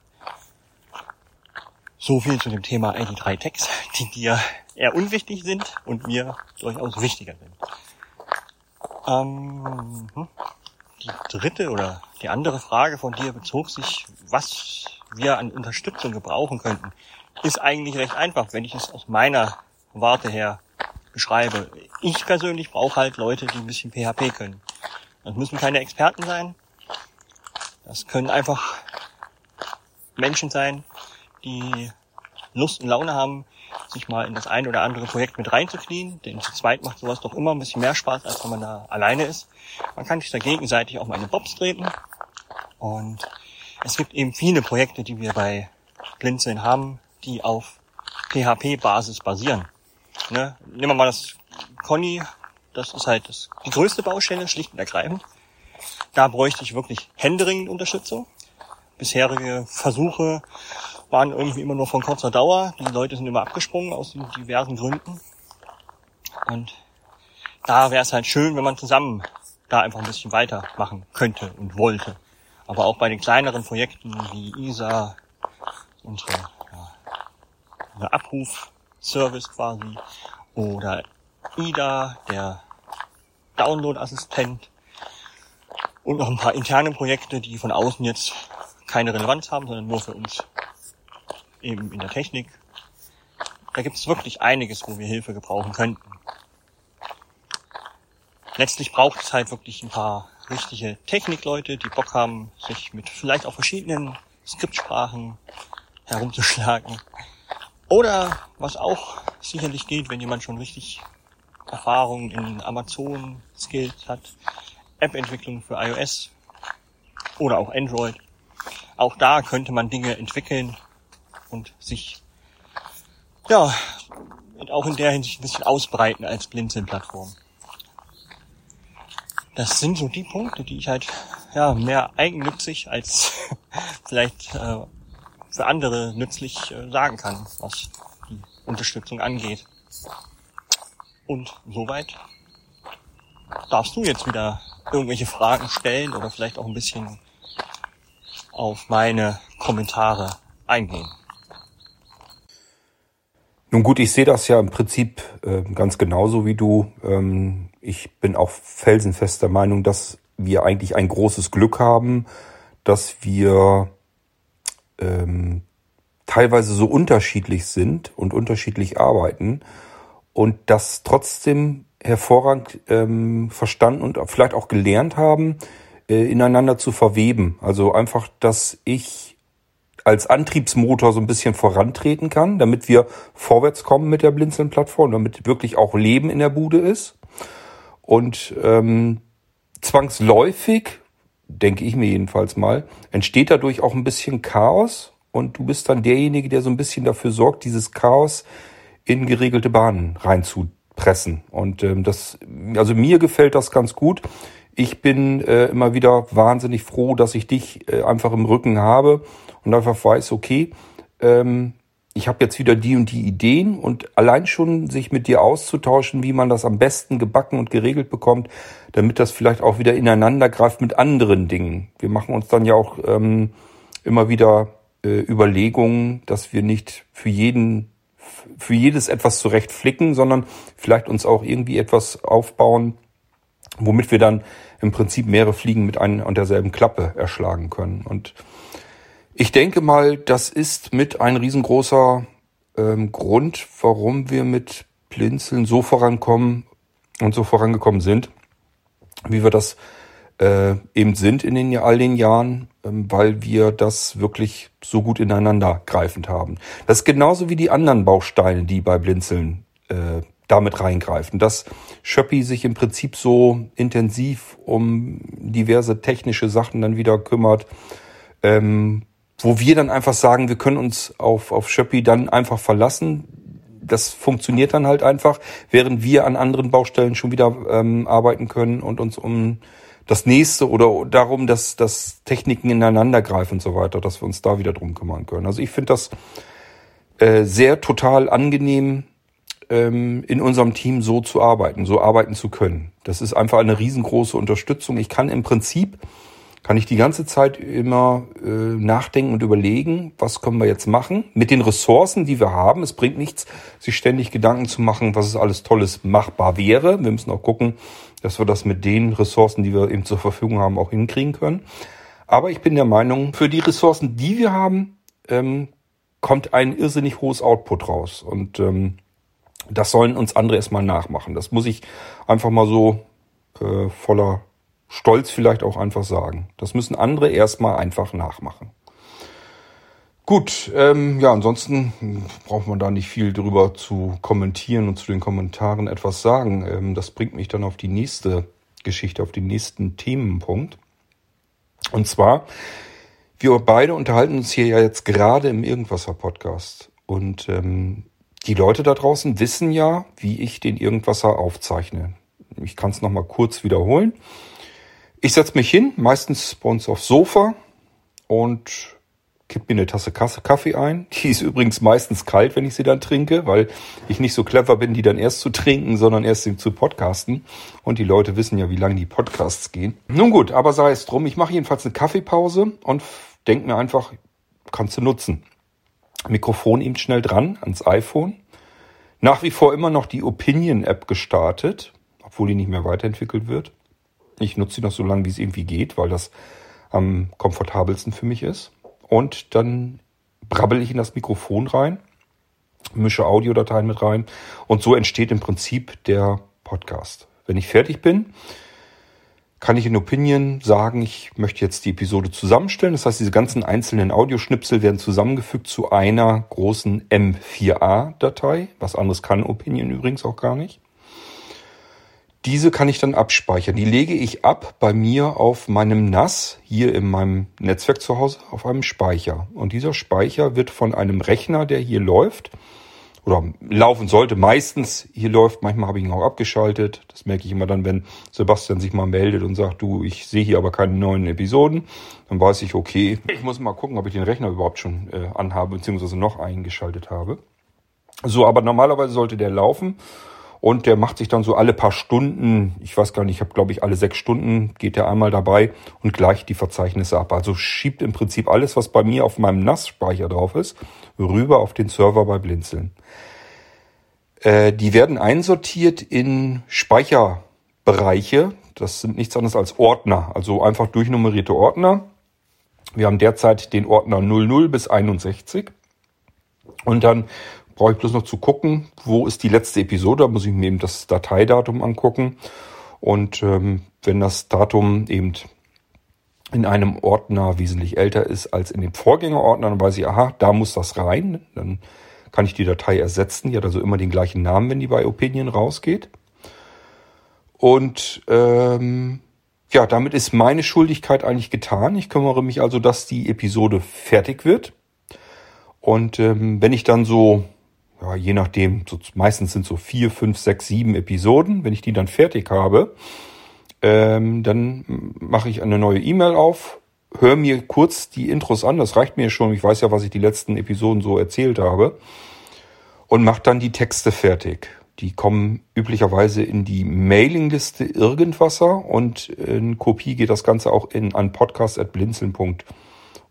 So viel zu dem Thema ID3 Tags, die dir eher unwichtig sind und mir durchaus wichtiger sind. Ähm, hm. die dritte oder die andere Frage von dir bezog sich, was wir an Unterstützung gebrauchen könnten, ist eigentlich recht einfach, wenn ich es aus meiner Warte her beschreibe. Ich persönlich brauche halt Leute, die ein bisschen PHP können. Das müssen keine Experten sein. Das können einfach Menschen sein, die Lust und Laune haben, sich mal in das ein oder andere Projekt mit reinzuknien. Denn zu zweit macht sowas doch immer ein bisschen mehr Spaß, als wenn man da alleine ist. Man kann sich da gegenseitig auch mal in den Bobs treten. Und es gibt eben viele Projekte, die wir bei Blinzeln haben, die auf PHP-Basis basieren. Ne? Nehmen wir mal das Conny, das ist halt das, die größte Baustelle, schlicht und ergreifend. Da bräuchte ich wirklich händeringend Unterstützung. Bisherige Versuche waren irgendwie immer nur von kurzer Dauer. Die Leute sind immer abgesprungen aus diversen Gründen. Und da wäre es halt schön, wenn man zusammen da einfach ein bisschen weitermachen könnte und wollte. Aber auch bei den kleineren Projekten wie ISA, unsere ja, Abrufservice quasi, oder IDA, der Download-Assistent und noch ein paar interne Projekte, die von außen jetzt keine Relevanz haben, sondern nur für uns eben in der Technik. Da gibt es wirklich einiges, wo wir Hilfe gebrauchen könnten. Letztlich braucht es halt wirklich ein paar richtige Technikleute, die Bock haben, sich mit vielleicht auch verschiedenen Skriptsprachen herumzuschlagen. Oder was auch sicherlich geht, wenn jemand schon richtig Erfahrung in Amazon Skills hat, App-Entwicklung für iOS oder auch Android. Auch da könnte man Dinge entwickeln, und sich ja auch in der Hinsicht ein bisschen ausbreiten als Blinzeln-Plattform. Das sind so die Punkte, die ich halt ja mehr eigennützig als <laughs> vielleicht äh, für andere nützlich äh, sagen kann, was die Unterstützung angeht. Und soweit darfst du jetzt wieder irgendwelche Fragen stellen oder vielleicht auch ein bisschen auf meine Kommentare eingehen. Nun gut, ich sehe das ja im Prinzip äh, ganz genauso wie du. Ähm, ich bin auch felsenfest der Meinung, dass wir eigentlich ein großes Glück haben, dass wir ähm, teilweise so unterschiedlich sind und unterschiedlich arbeiten und das trotzdem hervorragend ähm, verstanden und vielleicht auch gelernt haben, äh, ineinander zu verweben. Also einfach, dass ich als Antriebsmotor so ein bisschen vorantreten kann, damit wir vorwärts kommen mit der Blinzeln-Plattform, damit wirklich auch Leben in der Bude ist. Und ähm, zwangsläufig, denke ich mir jedenfalls mal, entsteht dadurch auch ein bisschen Chaos und du bist dann derjenige, der so ein bisschen dafür sorgt, dieses Chaos in geregelte Bahnen reinzupressen. Und ähm, das, also mir gefällt das ganz gut. Ich bin äh, immer wieder wahnsinnig froh, dass ich dich äh, einfach im Rücken habe und einfach weiß, okay, ähm, ich habe jetzt wieder die und die Ideen und allein schon sich mit dir auszutauschen, wie man das am besten gebacken und geregelt bekommt, damit das vielleicht auch wieder ineinander greift mit anderen Dingen. Wir machen uns dann ja auch ähm, immer wieder äh, Überlegungen, dass wir nicht für jeden für jedes etwas zurecht flicken, sondern vielleicht uns auch irgendwie etwas aufbauen, womit wir dann im Prinzip mehrere Fliegen mit einer und derselben Klappe erschlagen können. Und ich denke mal, das ist mit ein riesengroßer ähm, Grund, warum wir mit Blinzeln so vorankommen und so vorangekommen sind, wie wir das äh, eben sind in den all den Jahren, ähm, weil wir das wirklich so gut ineinander greifend haben. Das ist genauso wie die anderen Bausteine, die bei Blinzeln äh, damit reingreifen. Dass Schöppi sich im Prinzip so intensiv um diverse technische Sachen dann wieder kümmert, ähm, wo wir dann einfach sagen, wir können uns auf, auf Schöppi dann einfach verlassen. Das funktioniert dann halt einfach, während wir an anderen Baustellen schon wieder ähm, arbeiten können und uns um das nächste oder darum, dass, dass Techniken ineinander greifen und so weiter, dass wir uns da wieder drum kümmern können. Also ich finde das äh, sehr total angenehm, ähm, in unserem Team so zu arbeiten, so arbeiten zu können. Das ist einfach eine riesengroße Unterstützung. Ich kann im Prinzip kann ich die ganze Zeit immer äh, nachdenken und überlegen, was können wir jetzt machen mit den Ressourcen, die wir haben. Es bringt nichts, sich ständig Gedanken zu machen, was es alles Tolles machbar wäre. Wir müssen auch gucken, dass wir das mit den Ressourcen, die wir eben zur Verfügung haben, auch hinkriegen können. Aber ich bin der Meinung, für die Ressourcen, die wir haben, ähm, kommt ein irrsinnig hohes Output raus. Und ähm, das sollen uns andere erstmal nachmachen. Das muss ich einfach mal so äh, voller Stolz vielleicht auch einfach sagen. Das müssen andere erstmal einfach nachmachen. Gut, ähm, ja, ansonsten braucht man da nicht viel drüber zu kommentieren und zu den Kommentaren etwas sagen. Ähm, das bringt mich dann auf die nächste Geschichte, auf den nächsten Themenpunkt. Und zwar, wir beide unterhalten uns hier ja jetzt gerade im Irgendwasser-Podcast. Und ähm, die Leute da draußen wissen ja, wie ich den Irgendwasser aufzeichne. Ich kann es nochmal kurz wiederholen. Ich setze mich hin, meistens bei uns aufs Sofa und kipp mir eine Tasse Kaffee ein. Die ist übrigens meistens kalt, wenn ich sie dann trinke, weil ich nicht so clever bin, die dann erst zu trinken, sondern erst zu podcasten. Und die Leute wissen ja, wie lange die Podcasts gehen. Nun gut, aber sei es drum. Ich mache jedenfalls eine Kaffeepause und denke mir einfach, kannst du nutzen. Mikrofon eben schnell dran ans iPhone. Nach wie vor immer noch die Opinion-App gestartet, obwohl die nicht mehr weiterentwickelt wird. Ich nutze sie noch so lange, wie es irgendwie geht, weil das am komfortabelsten für mich ist. Und dann brabbel ich in das Mikrofon rein, mische Audiodateien mit rein und so entsteht im Prinzip der Podcast. Wenn ich fertig bin, kann ich in Opinion sagen, ich möchte jetzt die Episode zusammenstellen. Das heißt, diese ganzen einzelnen Audioschnipsel werden zusammengefügt zu einer großen M4A-Datei. Was anderes kann Opinion übrigens auch gar nicht. Diese kann ich dann abspeichern. Die lege ich ab bei mir auf meinem NAS hier in meinem Netzwerk zu Hause auf einem Speicher. Und dieser Speicher wird von einem Rechner, der hier läuft, oder laufen sollte, meistens hier läuft, manchmal habe ich ihn auch abgeschaltet. Das merke ich immer dann, wenn Sebastian sich mal meldet und sagt, du, ich sehe hier aber keine neuen Episoden. Dann weiß ich, okay, ich muss mal gucken, ob ich den Rechner überhaupt schon äh, anhabe, beziehungsweise noch eingeschaltet habe. So, aber normalerweise sollte der laufen. Und der macht sich dann so alle paar Stunden, ich weiß gar nicht, ich habe glaube ich alle sechs Stunden, geht der einmal dabei und gleicht die Verzeichnisse ab. Also schiebt im Prinzip alles, was bei mir auf meinem NAS-Speicher drauf ist, rüber auf den Server bei Blinzeln. Äh, die werden einsortiert in Speicherbereiche. Das sind nichts anderes als Ordner, also einfach durchnummerierte Ordner. Wir haben derzeit den Ordner 00 bis 61. Und dann brauche ich bloß noch zu gucken, wo ist die letzte Episode. Da muss ich mir eben das Dateidatum angucken. Und ähm, wenn das Datum eben in einem Ordner wesentlich älter ist als in dem Vorgängerordner, dann weiß ich, aha, da muss das rein. Dann kann ich die Datei ersetzen. Die hat also immer den gleichen Namen, wenn die bei Opinion rausgeht. Und ähm, ja, damit ist meine Schuldigkeit eigentlich getan. Ich kümmere mich also, dass die Episode fertig wird. Und ähm, wenn ich dann so ja, je nachdem, so, meistens sind so vier, fünf, sechs, sieben Episoden. Wenn ich die dann fertig habe, ähm, dann mache ich eine neue E-Mail auf, höre mir kurz die Intros an, das reicht mir schon, ich weiß ja, was ich die letzten Episoden so erzählt habe, und mache dann die Texte fertig. Die kommen üblicherweise in die Mailingliste Irgendwasser und in Kopie geht das Ganze auch in an podcast.blinzeln.de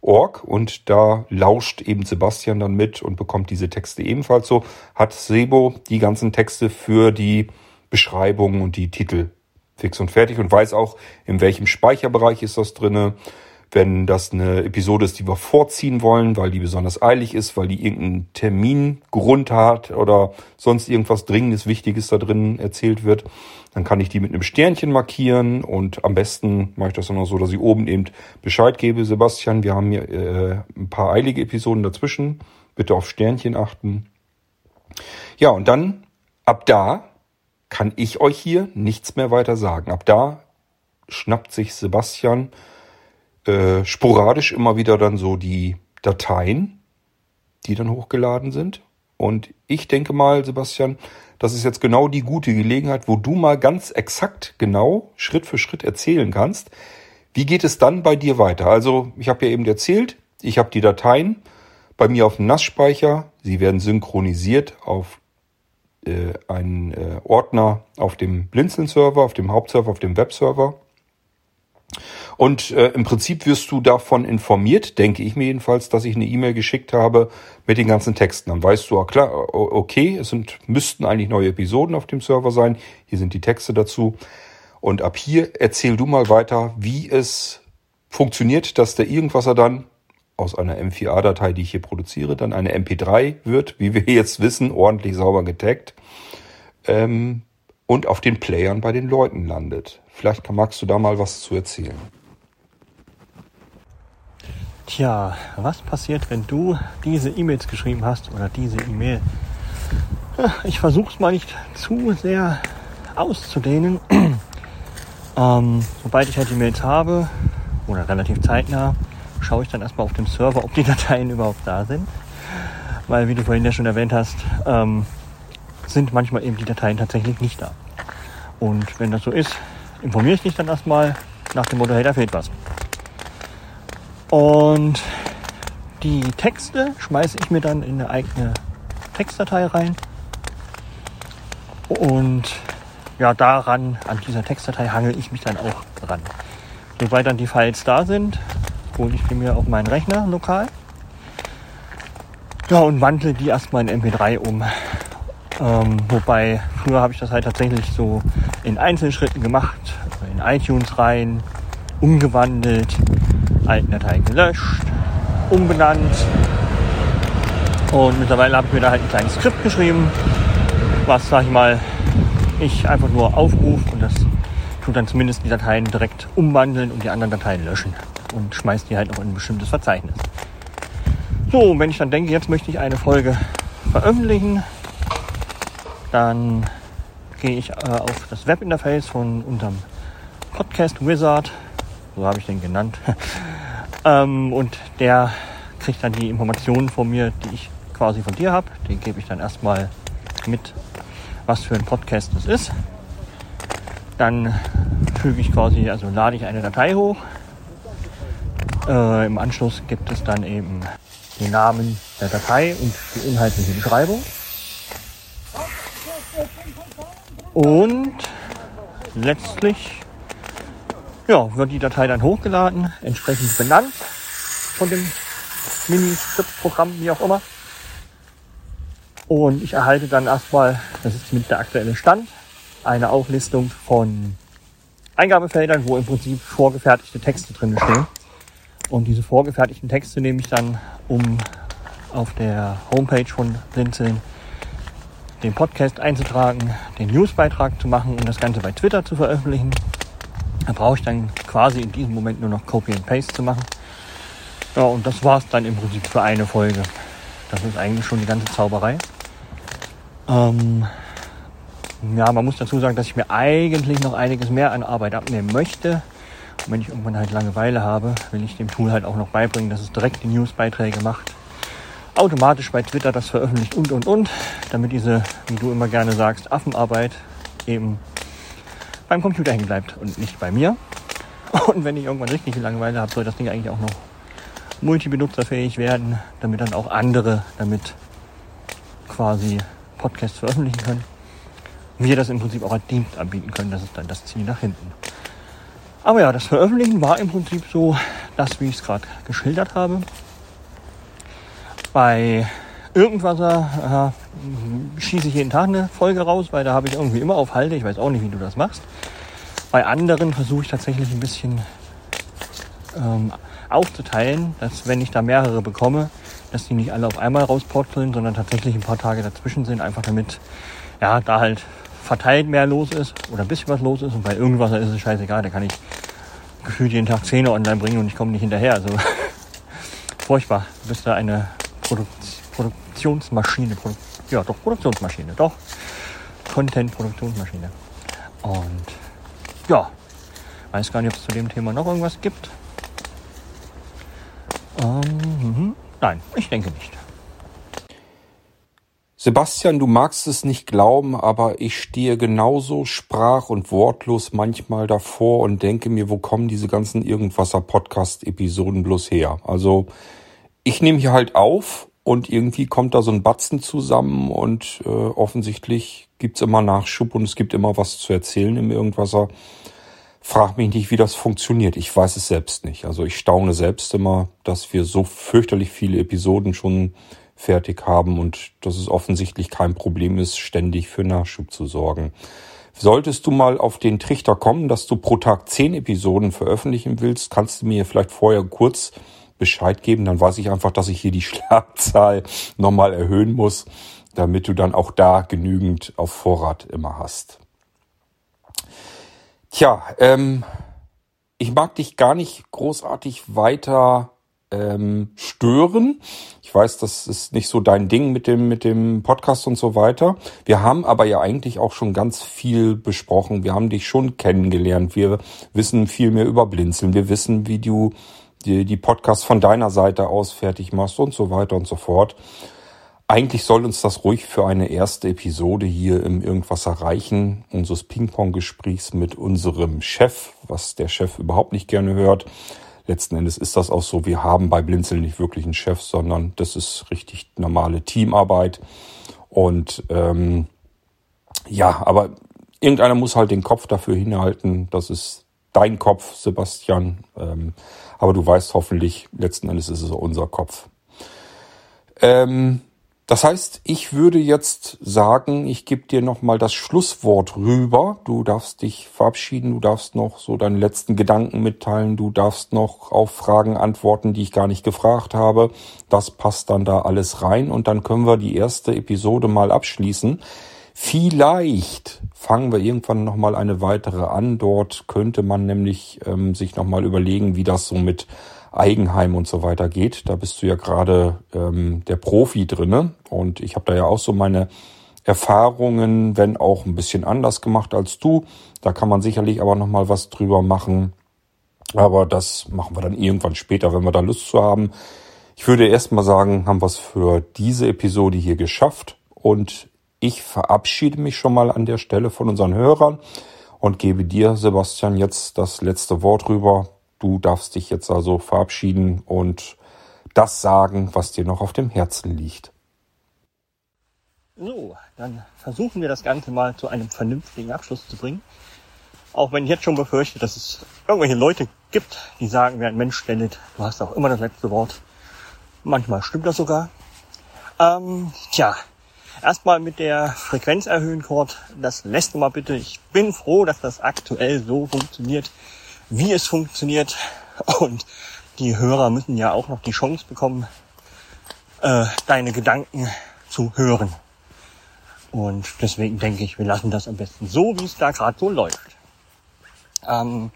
org und da lauscht eben Sebastian dann mit und bekommt diese Texte ebenfalls so. Hat Sebo die ganzen Texte für die Beschreibungen und die Titel fix und fertig und weiß auch, in welchem Speicherbereich ist das drinne. Wenn das eine Episode ist, die wir vorziehen wollen, weil die besonders eilig ist, weil die irgendeinen Termingrund hat oder sonst irgendwas Dringendes, Wichtiges da drin erzählt wird, dann kann ich die mit einem Sternchen markieren und am besten mache ich das dann auch so, dass ich oben eben Bescheid gebe, Sebastian, wir haben hier äh, ein paar eilige Episoden dazwischen, bitte auf Sternchen achten. Ja, und dann ab da kann ich euch hier nichts mehr weiter sagen. Ab da schnappt sich Sebastian äh, sporadisch immer wieder dann so die Dateien, die dann hochgeladen sind. Und ich denke mal, Sebastian, das ist jetzt genau die gute Gelegenheit, wo du mal ganz exakt genau Schritt für Schritt erzählen kannst. Wie geht es dann bei dir weiter? Also, ich habe ja eben erzählt, ich habe die Dateien bei mir auf dem NAS-Speicher. Sie werden synchronisiert auf äh, einen äh, Ordner auf dem Blinzeln-Server, auf dem Hauptserver, auf dem Webserver. Und äh, im Prinzip wirst du davon informiert, denke ich mir jedenfalls, dass ich eine E-Mail geschickt habe mit den ganzen Texten. Dann weißt du, auch klar, okay, es sind, müssten eigentlich neue Episoden auf dem Server sein. Hier sind die Texte dazu. Und ab hier erzähl du mal weiter, wie es funktioniert, dass der Irgendwasser dann aus einer M4A-Datei, die ich hier produziere, dann eine MP3 wird, wie wir jetzt wissen, ordentlich sauber getaggt. Ähm, und auf den Playern bei den Leuten landet. Vielleicht magst du da mal was zu erzählen. Tja, was passiert, wenn du diese E-Mails geschrieben hast oder diese E-Mail? Ich versuche es mal nicht zu sehr auszudehnen. <clears throat> ähm, sobald ich halt E-Mails habe, oder relativ zeitnah, schaue ich dann erstmal auf dem Server, ob die <laughs> Dateien überhaupt da sind. Weil, wie du vorhin ja schon erwähnt hast, ähm, sind manchmal eben die Dateien tatsächlich nicht da. Und wenn das so ist, informiere ich dich dann erstmal nach dem Motto, hey, da fehlt was. Und die Texte schmeiße ich mir dann in eine eigene Textdatei rein. Und ja, daran, an dieser Textdatei hangel ich mich dann auch dran. Sobald dann die Files da sind, hole ich die mir auf meinen Rechner lokal. Ja, und wandle die erstmal in MP3 um. Ähm, wobei, früher habe ich das halt tatsächlich so in Einzelschritten gemacht, in iTunes rein, umgewandelt, alten Dateien gelöscht, umbenannt. Und mittlerweile habe ich mir da halt ein kleines Skript geschrieben, was, sag ich mal, ich einfach nur aufrufe und das tut dann zumindest die Dateien direkt umwandeln und die anderen Dateien löschen und schmeißt die halt noch in ein bestimmtes Verzeichnis. So, wenn ich dann denke, jetzt möchte ich eine Folge veröffentlichen, dann gehe ich äh, auf das Webinterface von unserem Podcast Wizard, so habe ich den genannt. <laughs> ähm, und der kriegt dann die Informationen von mir, die ich quasi von dir habe. Den gebe ich dann erstmal mit, was für ein Podcast das ist. Dann füge ich quasi, also lade ich eine Datei hoch. Äh, Im Anschluss gibt es dann eben den Namen der Datei und die inhaltliche Beschreibung. Und letztlich ja, wird die Datei dann hochgeladen, entsprechend benannt von dem Mini-Skript-Programm, wie auch immer. Und ich erhalte dann erstmal, das ist mit der aktuelle Stand, eine Auflistung von Eingabefeldern, wo im Prinzip vorgefertigte Texte drin stehen. Und diese vorgefertigten Texte nehme ich dann, um auf der Homepage von Blinzeln den Podcast einzutragen, den Newsbeitrag zu machen und das Ganze bei Twitter zu veröffentlichen. Da brauche ich dann quasi in diesem Moment nur noch Copy and Paste zu machen. Ja, und das war's dann im Prinzip für eine Folge. Das ist eigentlich schon die ganze Zauberei. Ähm, ja, man muss dazu sagen, dass ich mir eigentlich noch einiges mehr an Arbeit abnehmen möchte. Und wenn ich irgendwann halt Langeweile habe, will ich dem Tool halt auch noch beibringen, dass es direkt die Newsbeiträge macht. Automatisch bei Twitter das veröffentlicht und und und, damit diese, wie du immer gerne sagst, Affenarbeit eben beim Computer hängen bleibt und nicht bei mir. Und wenn ich irgendwann richtig Langeweile habe, soll das Ding eigentlich auch noch multibenutzerfähig werden, damit dann auch andere damit quasi Podcasts veröffentlichen können. Wir das im Prinzip auch als Dienst anbieten können. Das ist dann das Ziel nach hinten. Aber ja, das Veröffentlichen war im Prinzip so das, wie ich es gerade geschildert habe. Bei Irgendwasser äh, schieße ich jeden Tag eine Folge raus, weil da habe ich irgendwie immer auf Halte. Ich weiß auch nicht, wie du das machst. Bei anderen versuche ich tatsächlich ein bisschen ähm, aufzuteilen, dass wenn ich da mehrere bekomme, dass die nicht alle auf einmal rausporteln, sondern tatsächlich ein paar Tage dazwischen sind, einfach damit ja da halt verteilt mehr los ist oder ein bisschen was los ist und bei irgendwas ist es scheißegal, da kann ich gefühlt jeden Tag Zähne online bringen und ich komme nicht hinterher. Also <laughs> furchtbar. Du bist da eine Produ Produktionsmaschine. Produ ja, doch, Produktionsmaschine, doch. Content-Produktionsmaschine. Und ja, weiß gar nicht, ob es zu dem Thema noch irgendwas gibt. Ähm, nein, ich denke nicht. Sebastian, du magst es nicht glauben, aber ich stehe genauso sprach- und wortlos manchmal davor und denke mir, wo kommen diese ganzen Irgendwasser-Podcast-Episoden bloß her? Also, ich nehme hier halt auf und irgendwie kommt da so ein Batzen zusammen und äh, offensichtlich gibt's immer Nachschub und es gibt immer was zu erzählen im Irgendwasser. Frag mich nicht, wie das funktioniert. Ich weiß es selbst nicht. Also ich staune selbst immer, dass wir so fürchterlich viele Episoden schon fertig haben und dass es offensichtlich kein Problem ist, ständig für Nachschub zu sorgen. Solltest du mal auf den Trichter kommen, dass du pro Tag zehn Episoden veröffentlichen willst, kannst du mir vielleicht vorher kurz Bescheid geben. Dann weiß ich einfach, dass ich hier die <laughs> Schlagzahl nochmal erhöhen muss, damit du dann auch da genügend auf Vorrat immer hast. Tja, ähm, ich mag dich gar nicht großartig weiter ähm, stören. Ich weiß, das ist nicht so dein Ding mit dem, mit dem Podcast und so weiter. Wir haben aber ja eigentlich auch schon ganz viel besprochen. Wir haben dich schon kennengelernt. Wir wissen viel mehr über Blinzeln. Wir wissen, wie du die, die Podcasts von deiner Seite aus fertig machst und so weiter und so fort. Eigentlich soll uns das ruhig für eine erste Episode hier im Irgendwas erreichen, unseres Ping-Pong-Gesprächs mit unserem Chef, was der Chef überhaupt nicht gerne hört letzten Endes ist das auch so. Wir haben bei Blinzeln nicht wirklich einen Chef, sondern das ist richtig normale Teamarbeit. Und ähm, ja, aber irgendeiner muss halt den Kopf dafür hinhalten. Das ist dein Kopf, Sebastian. Ähm, aber du weißt hoffentlich, letzten Endes ist es unser Kopf. Ähm, das heißt, ich würde jetzt sagen, ich gebe dir nochmal das Schlusswort rüber. Du darfst dich verabschieden, du darfst noch so deine letzten Gedanken mitteilen, du darfst noch auf Fragen antworten, die ich gar nicht gefragt habe. Das passt dann da alles rein und dann können wir die erste Episode mal abschließen. Vielleicht fangen wir irgendwann nochmal eine weitere an. Dort könnte man nämlich ähm, sich nochmal überlegen, wie das so mit Eigenheim und so weiter geht. Da bist du ja gerade ähm, der Profi drinne und ich habe da ja auch so meine Erfahrungen, wenn auch ein bisschen anders gemacht als du. Da kann man sicherlich aber noch mal was drüber machen. Aber das machen wir dann irgendwann später, wenn wir da Lust zu haben. Ich würde erst mal sagen, haben wir es für diese Episode hier geschafft und ich verabschiede mich schon mal an der Stelle von unseren Hörern und gebe dir, Sebastian, jetzt das letzte Wort rüber. Du darfst dich jetzt also verabschieden und das sagen, was dir noch auf dem Herzen liegt. So, dann versuchen wir das Ganze mal zu einem vernünftigen Abschluss zu bringen. Auch wenn ich jetzt schon befürchte, dass es irgendwelche Leute gibt, die sagen, wer ein Mensch spendet, du hast auch immer das letzte Wort. Manchmal stimmt das sogar. Ähm, tja, erstmal mit der Frequenz erhöhen, Kurt. Das letzte Mal bitte. Ich bin froh, dass das aktuell so funktioniert, wie es funktioniert. Und die Hörer müssen ja auch noch die Chance bekommen, äh, deine Gedanken zu hören. Und deswegen denke ich, wir lassen das am besten so, wie es da gerade so läuft. Ähm,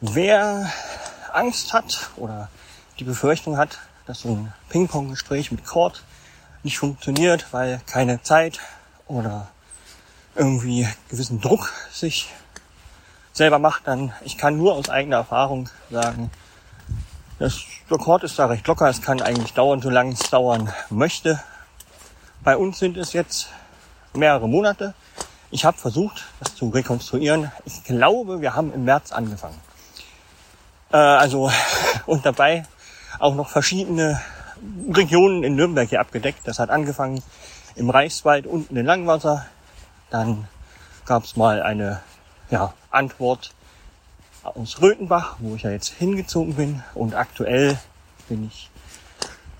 wer Angst hat oder die Befürchtung hat, dass so ein Ping-Pong-Gespräch mit Cord nicht funktioniert, weil keine Zeit oder irgendwie gewissen Druck sich selber macht, dann ich kann nur aus eigener Erfahrung sagen, das Rekord ist da recht locker. Es kann eigentlich dauern, solange es dauern möchte. Bei uns sind es jetzt mehrere Monate. Ich habe versucht, das zu rekonstruieren. Ich glaube, wir haben im März angefangen. Äh, also <laughs> und dabei auch noch verschiedene Regionen in Nürnberg hier abgedeckt. Das hat angefangen im Reichswald unten in Langwasser. Dann gab es mal eine ja, Antwort aus Röthenbach, wo ich ja jetzt hingezogen bin. Und aktuell bin ich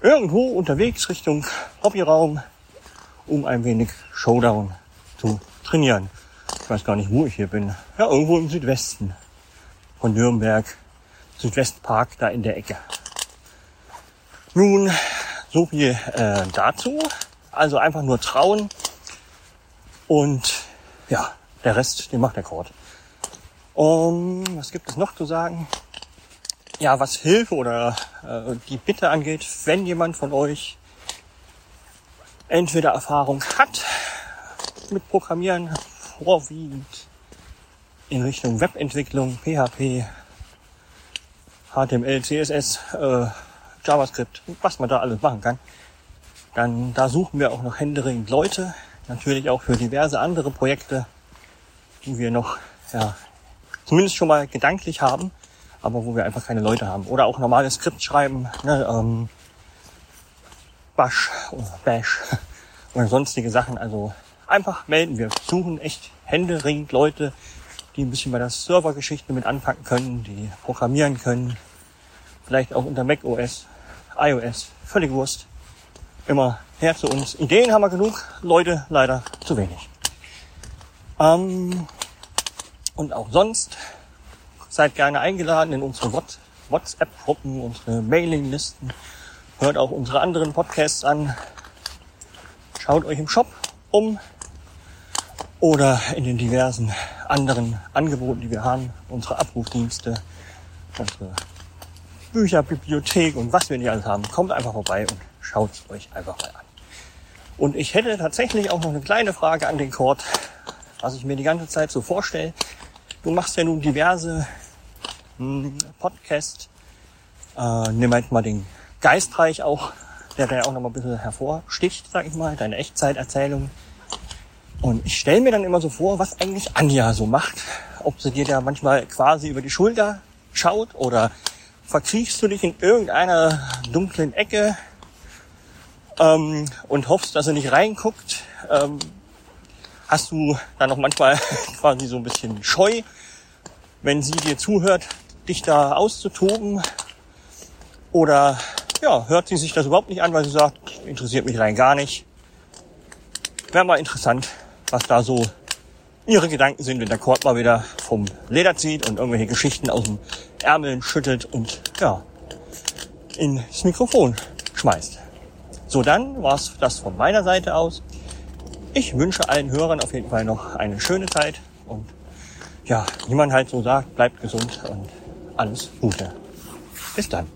irgendwo unterwegs Richtung Hobbyraum, um ein wenig Showdown zu trainieren. Ich weiß gar nicht, wo ich hier bin. Ja, irgendwo im Südwesten von Nürnberg. Südwestpark da in der Ecke. Nun, so viel äh, dazu. Also einfach nur trauen. Und ja, der Rest, den macht der Kord. Um, was gibt es noch zu sagen? Ja, was Hilfe oder äh, die Bitte angeht, wenn jemand von euch entweder Erfahrung hat mit Programmieren, vorwiegend in Richtung Webentwicklung, PHP, HTML, CSS, äh, JavaScript, was man da alles machen kann, dann da suchen wir auch noch händeringend Leute, natürlich auch für diverse andere Projekte, die wir noch ja, zumindest schon mal gedanklich haben, aber wo wir einfach keine Leute haben. Oder auch normales Skript schreiben, ne, ähm, Bash oder Bash <laughs> oder sonstige Sachen. Also einfach melden. Wir suchen echt händeringend Leute, die ein bisschen bei der Servergeschichte mit anpacken können, die programmieren können. Vielleicht auch unter Mac OS, iOS, völlig Wurst. Immer her zu uns. Ideen haben wir genug, Leute leider zu wenig. Ähm, und auch sonst seid gerne eingeladen in unsere WhatsApp-Gruppen, unsere Mailinglisten. Hört auch unsere anderen Podcasts an. Schaut euch im Shop um oder in den diversen anderen Angeboten, die wir haben. Unsere Abrufdienste, unsere Bücherbibliothek und was wir nicht alles haben. Kommt einfach vorbei und schaut es euch einfach mal an. Und ich hätte tatsächlich auch noch eine kleine Frage an den Kord, was ich mir die ganze Zeit so vorstelle. Du machst ja nun diverse hm, Podcasts. Äh, nimm halt mal den Geistreich auch, der da ja auch noch mal ein bisschen hervorsticht, sag ich mal, deine Echtzeiterzählung. Und ich stelle mir dann immer so vor, was eigentlich Anja so macht. Ob sie dir da manchmal quasi über die Schulter schaut oder verkriechst du dich in irgendeiner dunklen Ecke ähm, und hoffst, dass er nicht reinguckt. Ähm, hast du dann noch manchmal <laughs> quasi so ein bisschen Scheu, wenn sie dir zuhört, dich da auszutoben? Oder ja, hört sie sich das überhaupt nicht an, weil sie sagt, interessiert mich rein gar nicht. Wäre mal interessant, was da so ihre Gedanken sind, wenn der Kord mal wieder vom Leder zieht und irgendwelche Geschichten aus dem Ärmeln schüttelt und ja, ins Mikrofon schmeißt. So, dann war's das von meiner Seite aus. Ich wünsche allen Hörern auf jeden Fall noch eine schöne Zeit und ja, wie man halt so sagt, bleibt gesund und alles Gute. Bis dann.